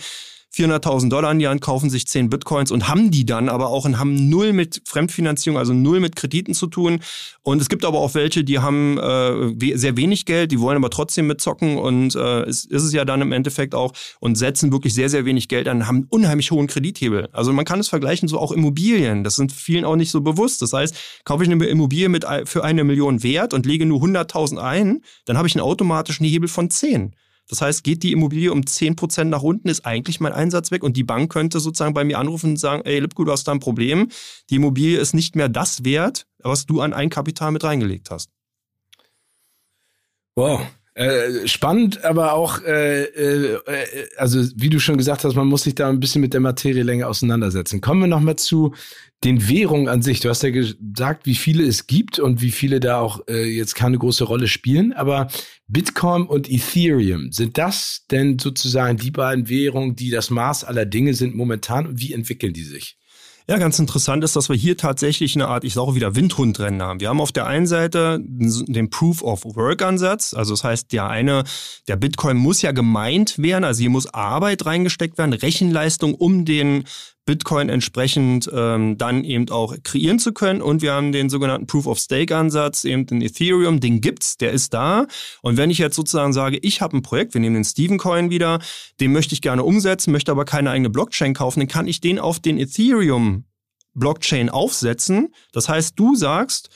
Speaker 3: 400.000 Dollar in die Hand, kaufen sich 10 Bitcoins und haben die dann aber auch und haben null mit Fremdfinanzierung, also null mit Krediten zu tun. Und es gibt aber auch welche, die haben äh, sehr wenig Geld, die wollen aber trotzdem mitzocken und äh, ist, ist es ja dann im Endeffekt auch und setzen wirklich sehr, sehr wenig Geld an, haben unheimlich hohen Kredithebel. Also man kann es vergleichen, so auch Immobilien. Das sind vielen auch nicht so bewusst. Das heißt, kaufe ich eine Immobilie mit, für eine Million Wert und lege nur 100.000 ein, dann habe ich einen automatischen Hebel von 10. Das heißt, geht die Immobilie um 10% nach unten, ist eigentlich mein Einsatz weg und die Bank könnte sozusagen bei mir anrufen und sagen, ey Lipko, du hast da ein Problem. Die Immobilie ist nicht mehr das wert, was du an Eigenkapital mit reingelegt hast.
Speaker 1: Wow. Äh, spannend, aber auch, äh, äh, also wie du schon gesagt hast, man muss sich da ein bisschen mit der Materie länger auseinandersetzen. Kommen wir nochmal zu den Währungen an sich. Du hast ja gesagt, wie viele es gibt und wie viele da auch äh, jetzt keine große Rolle spielen. Aber Bitcoin und Ethereum, sind das denn sozusagen die beiden Währungen, die das Maß aller Dinge sind momentan und wie entwickeln die sich?
Speaker 3: Ja, ganz interessant ist, dass wir hier tatsächlich eine Art, ich sage wieder Windhundrennen haben. Wir haben auf der einen Seite den Proof of Work Ansatz. Also das heißt, der eine, der Bitcoin muss ja gemeint werden. Also hier muss Arbeit reingesteckt werden, Rechenleistung, um den Bitcoin entsprechend ähm, dann eben auch kreieren zu können. Und wir haben den sogenannten Proof-of-Stake-Ansatz, eben den Ethereum, den gibt's, der ist da. Und wenn ich jetzt sozusagen sage, ich habe ein Projekt, wir nehmen den Steven Coin wieder, den möchte ich gerne umsetzen, möchte aber keine eigene Blockchain kaufen, dann kann ich den auf den Ethereum Blockchain aufsetzen. Das heißt, du sagst,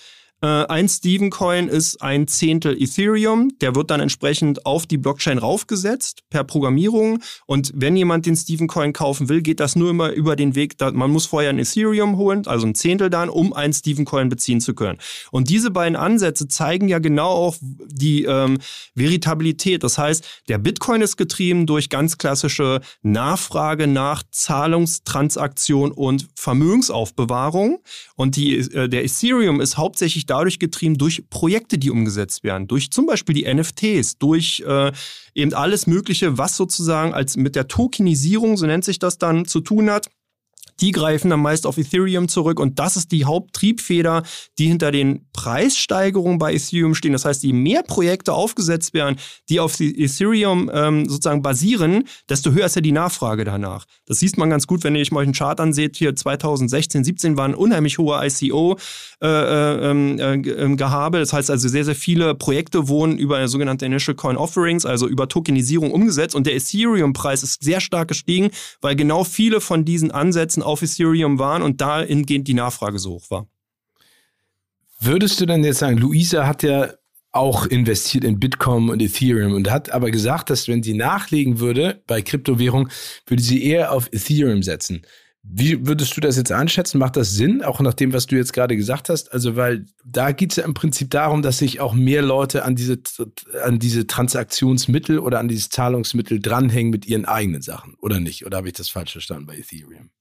Speaker 3: ein Steven Coin ist ein Zehntel Ethereum. Der wird dann entsprechend auf die Blockchain raufgesetzt per Programmierung. Und wenn jemand den Steven Coin kaufen will, geht das nur immer über den Weg, man muss vorher ein Ethereum holen, also ein Zehntel dann, um einen Steven Coin beziehen zu können. Und diese beiden Ansätze zeigen ja genau auch die ähm, Veritabilität. Das heißt, der Bitcoin ist getrieben durch ganz klassische Nachfrage nach Zahlungstransaktion und Vermögensaufbewahrung. Und die, äh, der Ethereum ist hauptsächlich dadurch getrieben durch Projekte, die umgesetzt werden, durch zum Beispiel die NFTs, durch äh, eben alles Mögliche, was sozusagen als mit der Tokenisierung, so nennt sich das dann, zu tun hat die greifen dann meist auf Ethereum zurück und das ist die Haupttriebfeder, die hinter den Preissteigerungen bei Ethereum stehen. Das heißt, je mehr Projekte aufgesetzt werden, die auf Ethereum ähm, sozusagen basieren, desto höher ist ja die Nachfrage danach. Das sieht man ganz gut, wenn ihr euch mal einen Chart anseht. Hier 2016, 17 waren unheimlich hohe ICO äh, äh, ähm, äh, ähm, Gehabe. Das heißt also, sehr, sehr viele Projekte wurden über sogenannte Initial Coin Offerings, also über Tokenisierung umgesetzt und der Ethereum-Preis ist sehr stark gestiegen, weil genau viele von diesen Ansätzen auf Ethereum waren und dahingehend die Nachfrage so hoch war.
Speaker 1: Würdest du denn jetzt sagen, Luisa hat ja auch investiert in Bitcoin und Ethereum und hat aber gesagt, dass wenn sie nachlegen würde bei Kryptowährung, würde sie eher auf Ethereum setzen. Wie würdest du das jetzt einschätzen? Macht das Sinn, auch nach dem, was du jetzt gerade gesagt hast? Also, weil da geht es ja im Prinzip darum, dass sich auch mehr Leute an diese, an diese Transaktionsmittel oder an dieses Zahlungsmittel dranhängen mit ihren eigenen Sachen, oder nicht? Oder habe ich das falsch verstanden bei Ethereum?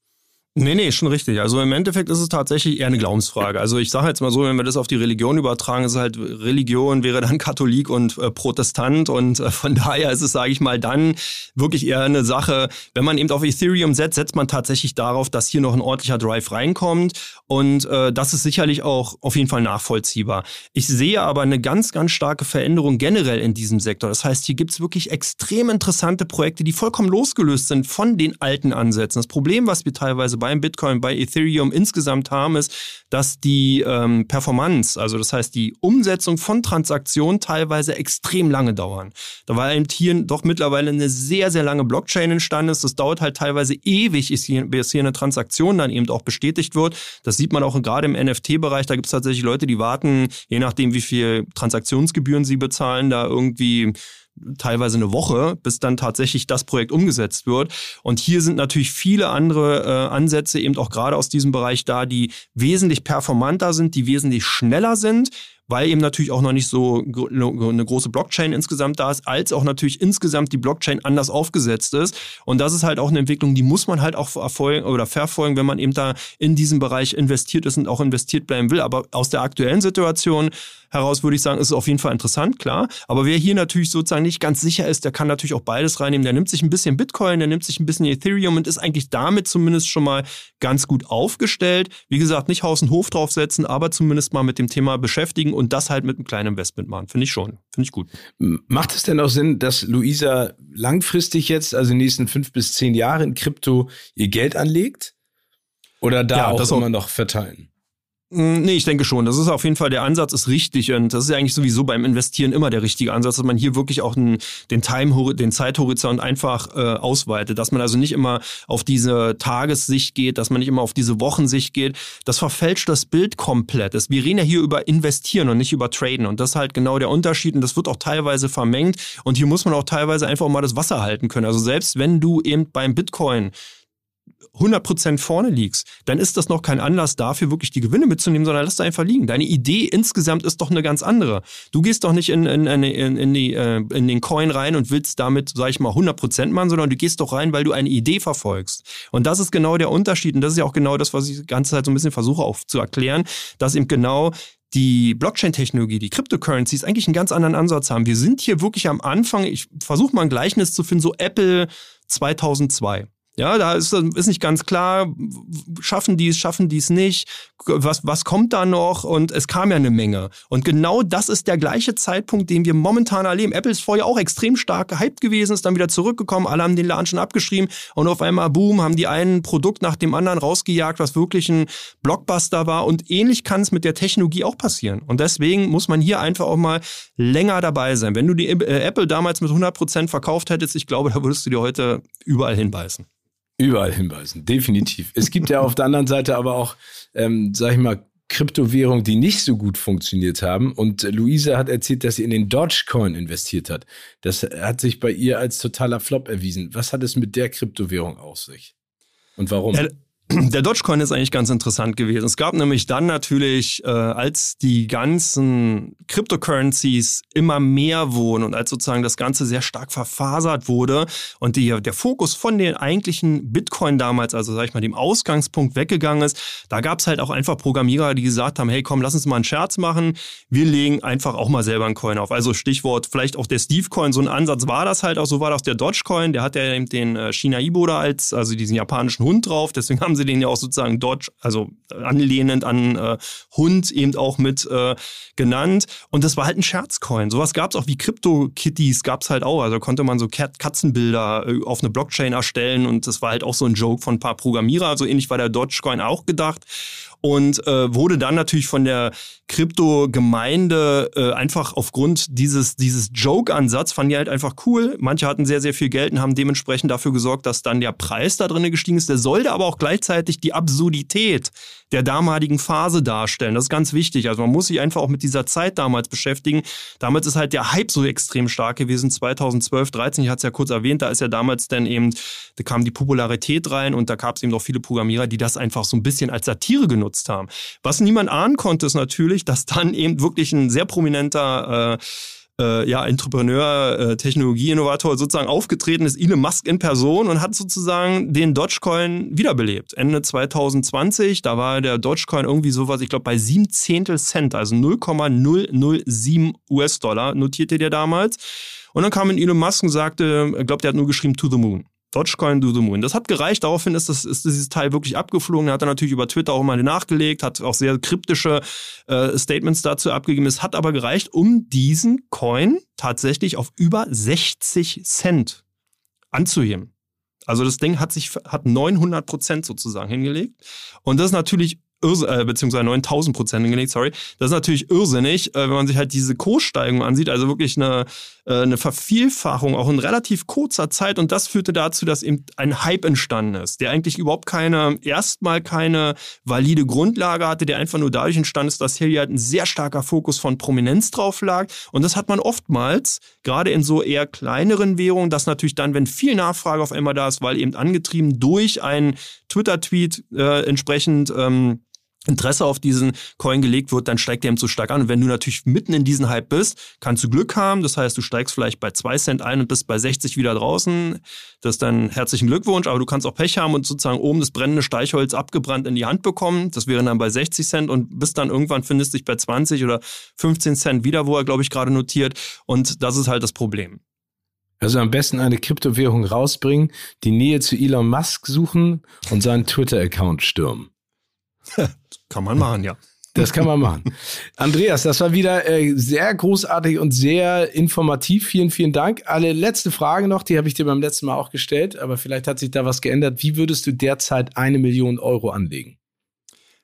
Speaker 3: Nee, nee, schon richtig. Also im Endeffekt ist es tatsächlich eher eine Glaubensfrage. Also ich sage jetzt mal so, wenn wir das auf die Religion übertragen, ist halt Religion wäre dann Katholik und äh, Protestant und äh, von daher ist es, sage ich mal, dann wirklich eher eine Sache, wenn man eben auf Ethereum setzt, setzt man tatsächlich darauf, dass hier noch ein ordentlicher Drive reinkommt und äh, das ist sicherlich auch auf jeden Fall nachvollziehbar. Ich sehe aber eine ganz, ganz starke Veränderung generell in diesem Sektor. Das heißt, hier gibt es wirklich extrem interessante Projekte, die vollkommen losgelöst sind von den alten Ansätzen. Das Problem, was wir teilweise beim Bitcoin, bei Ethereum insgesamt haben, ist, dass die ähm, Performance, also das heißt die Umsetzung von Transaktionen teilweise extrem lange dauern. Da war eben hier doch mittlerweile eine sehr, sehr lange Blockchain entstanden ist. Das dauert halt teilweise ewig, bis hier eine Transaktion dann eben auch bestätigt wird. Das sieht man auch gerade im NFT-Bereich. Da gibt es tatsächlich Leute, die warten, je nachdem, wie viel Transaktionsgebühren sie bezahlen, da irgendwie teilweise eine Woche, bis dann tatsächlich das Projekt umgesetzt wird. Und hier sind natürlich viele andere äh, Ansätze eben auch gerade aus diesem Bereich da, die wesentlich performanter sind, die wesentlich schneller sind weil eben natürlich auch noch nicht so eine große Blockchain insgesamt da ist, als auch natürlich insgesamt die Blockchain anders aufgesetzt ist. Und das ist halt auch eine Entwicklung, die muss man halt auch erfolgen oder verfolgen, wenn man eben da in diesem Bereich investiert ist und auch investiert bleiben will. Aber aus der aktuellen Situation heraus würde ich sagen, ist es auf jeden Fall interessant, klar. Aber wer hier natürlich sozusagen nicht ganz sicher ist, der kann natürlich auch beides reinnehmen. Der nimmt sich ein bisschen Bitcoin, der nimmt sich ein bisschen Ethereum und ist eigentlich damit zumindest schon mal ganz gut aufgestellt. Wie gesagt, nicht Haus und Hof draufsetzen, aber zumindest mal mit dem Thema beschäftigen und das halt mit einem kleinen Investment machen. Finde ich schon. Finde ich gut.
Speaker 1: Macht es denn auch Sinn, dass Luisa langfristig jetzt, also in den nächsten fünf bis zehn Jahren in Krypto ihr Geld anlegt? Oder da ja, auch immer noch verteilen?
Speaker 3: Mm, nee, ich denke schon. Das ist auf jeden Fall, der Ansatz ist richtig und das ist ja eigentlich sowieso beim Investieren immer der richtige Ansatz, dass man hier wirklich auch den, Time, den Zeithorizont einfach äh, ausweitet, dass man also nicht immer auf diese Tagessicht geht, dass man nicht immer auf diese Wochensicht geht. Das verfälscht das Bild komplett. Wir reden ja hier über Investieren und nicht über Traden und das ist halt genau der Unterschied und das wird auch teilweise vermengt und hier muss man auch teilweise einfach mal das Wasser halten können. Also selbst wenn du eben beim Bitcoin 100% vorne liegst, dann ist das noch kein Anlass dafür, wirklich die Gewinne mitzunehmen, sondern lass da einfach liegen. Deine Idee insgesamt ist doch eine ganz andere. Du gehst doch nicht in, in, in, in, die, äh, in den Coin rein und willst damit, sag ich mal, 100% machen, sondern du gehst doch rein, weil du eine Idee verfolgst. Und das ist genau der Unterschied. Und das ist ja auch genau das, was ich die ganze Zeit so ein bisschen versuche auch zu erklären, dass eben genau die Blockchain-Technologie, die Cryptocurrencies eigentlich einen ganz anderen Ansatz haben. Wir sind hier wirklich am Anfang, ich versuche mal ein Gleichnis zu finden, so Apple 2002. Ja, da ist, ist nicht ganz klar, schaffen die es, schaffen die es nicht, was, was kommt da noch? Und es kam ja eine Menge. Und genau das ist der gleiche Zeitpunkt, den wir momentan erleben. Apple ist vorher auch extrem stark gehypt gewesen, ist dann wieder zurückgekommen, alle haben den Laden schon abgeschrieben und auf einmal, boom, haben die ein Produkt nach dem anderen rausgejagt, was wirklich ein Blockbuster war. Und ähnlich kann es mit der Technologie auch passieren. Und deswegen muss man hier einfach auch mal länger dabei sein. Wenn du die äh, Apple damals mit 100% verkauft hättest, ich glaube, da würdest du dir heute überall hinbeißen.
Speaker 1: Überall hinweisen, definitiv. Es gibt ja auf der anderen Seite aber auch, ähm, sag ich mal, Kryptowährungen, die nicht so gut funktioniert haben. Und Luisa hat erzählt, dass sie in den Dogecoin investiert hat. Das hat sich bei ihr als totaler Flop erwiesen. Was hat es mit der Kryptowährung auf sich? Und warum?
Speaker 3: Ja, der Dogecoin ist eigentlich ganz interessant gewesen. Es gab nämlich dann natürlich, äh, als die ganzen Cryptocurrencies immer mehr wurden und als sozusagen das Ganze sehr stark verfasert wurde und die, der Fokus von den eigentlichen Bitcoin damals, also sag ich mal, dem Ausgangspunkt weggegangen ist, da gab es halt auch einfach Programmierer, die gesagt haben, hey komm, lass uns mal einen Scherz machen, wir legen einfach auch mal selber einen Coin auf. Also Stichwort vielleicht auch der Steve Coin, so ein Ansatz war das halt auch, so war das der Dogecoin, der hat ja eben den äh, Shiba da als, also diesen japanischen Hund drauf, deswegen haben sie den ja auch sozusagen Dodge, also anlehnend an äh, Hund eben auch mit äh, genannt. Und das war halt ein Scherzcoin. Sowas gab es auch wie Crypto-Kitties, gab es halt auch. Also konnte man so Katzenbilder äh, auf eine Blockchain erstellen und das war halt auch so ein Joke von ein paar Programmierer. So ähnlich war der Dogecoin auch gedacht und äh, wurde dann natürlich von der Krypto-Gemeinde äh, einfach aufgrund dieses, dieses Joke-Ansatz, fanden die halt einfach cool. Manche hatten sehr, sehr viel Geld und haben dementsprechend dafür gesorgt, dass dann der Preis da drin gestiegen ist. Der sollte aber auch gleichzeitig die Absurdität der damaligen Phase darstellen. Das ist ganz wichtig. Also man muss sich einfach auch mit dieser Zeit damals beschäftigen. Damals ist halt der Hype so extrem stark gewesen. 2012, 13, ich hatte es ja kurz erwähnt, da ist ja damals dann eben, da kam die Popularität rein und da gab es eben noch viele Programmierer, die das einfach so ein bisschen als Satire genutzt haben. Was niemand ahnen konnte, ist natürlich, dass dann eben wirklich ein sehr prominenter äh, äh, ja, Entrepreneur, äh, Technologieinnovator sozusagen aufgetreten ist, Elon Musk in Person und hat sozusagen den Dogecoin wiederbelebt. Ende 2020, da war der Dogecoin irgendwie sowas, ich glaube bei sieben Zehntel Cent, also 0,007 US-Dollar notierte der damals. Und dann kam Elon Musk und sagte, ich glaube, der hat nur geschrieben to the moon. Dogecoin do the moon. Das hat gereicht. Daraufhin ist, das, ist dieses Teil wirklich abgeflogen. Er hat dann natürlich über Twitter auch mal nachgelegt, hat auch sehr kryptische äh, Statements dazu abgegeben. Es hat aber gereicht, um diesen Coin tatsächlich auf über 60 Cent anzuheben. Also das Ding hat sich hat 900 Prozent sozusagen hingelegt. Und das ist natürlich äh, beziehungsweise 9000 Prozent hingelegt, sorry. Das ist natürlich irrsinnig, äh, wenn man sich halt diese Kurssteigung ansieht, also wirklich eine, äh, eine Vervielfachung auch in relativ kurzer Zeit. Und das führte dazu, dass eben ein Hype entstanden ist, der eigentlich überhaupt keine, erstmal keine valide Grundlage hatte, der einfach nur dadurch entstanden ist, dass hier halt ein sehr starker Fokus von Prominenz drauf lag. Und das hat man oftmals, gerade in so eher kleineren Währungen, dass natürlich dann, wenn viel Nachfrage auf einmal da ist, weil eben angetrieben durch einen Twitter-Tweet äh, entsprechend ähm, Interesse auf diesen Coin gelegt wird, dann steigt der eben so stark an. Und wenn du natürlich mitten in diesem Hype bist, kannst du Glück haben. Das heißt, du steigst vielleicht bei zwei Cent ein und bist bei 60 wieder draußen. Das ist dann herzlichen Glückwunsch, aber du kannst auch Pech haben und sozusagen oben das brennende Steichholz abgebrannt in die Hand bekommen. Das wäre dann bei 60 Cent und bis dann irgendwann findest du dich bei 20 oder 15 Cent wieder, wo er, glaube ich, gerade notiert. Und das ist halt das Problem.
Speaker 1: Also am besten eine Kryptowährung rausbringen, die Nähe zu Elon Musk suchen und seinen Twitter-Account stürmen.
Speaker 3: Kann man machen, ja.
Speaker 1: Das kann man machen. Andreas, das war wieder äh, sehr großartig und sehr informativ. Vielen, vielen Dank. Alle letzte Frage noch, die habe ich dir beim letzten Mal auch gestellt, aber vielleicht hat sich da was geändert. Wie würdest du derzeit eine Million Euro anlegen?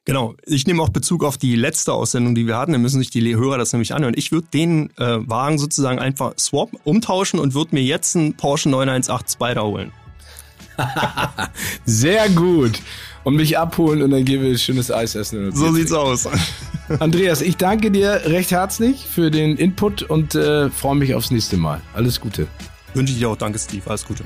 Speaker 3: Genau, ich nehme auch Bezug auf die letzte Aussendung, die wir hatten. Dann müssen sich die Hörer das nämlich anhören. Ich würde den äh, Wagen sozusagen einfach swap, umtauschen und würde mir jetzt einen Porsche 918 Spider holen.
Speaker 1: Sehr gut und mich abholen und dann gehen wir schönes Eis essen.
Speaker 3: So sieht's aus.
Speaker 1: Andreas, ich danke dir recht herzlich für den Input und äh, freue mich aufs nächste Mal. Alles Gute.
Speaker 3: Wünsche ich dir auch. Danke, Steve. Alles Gute.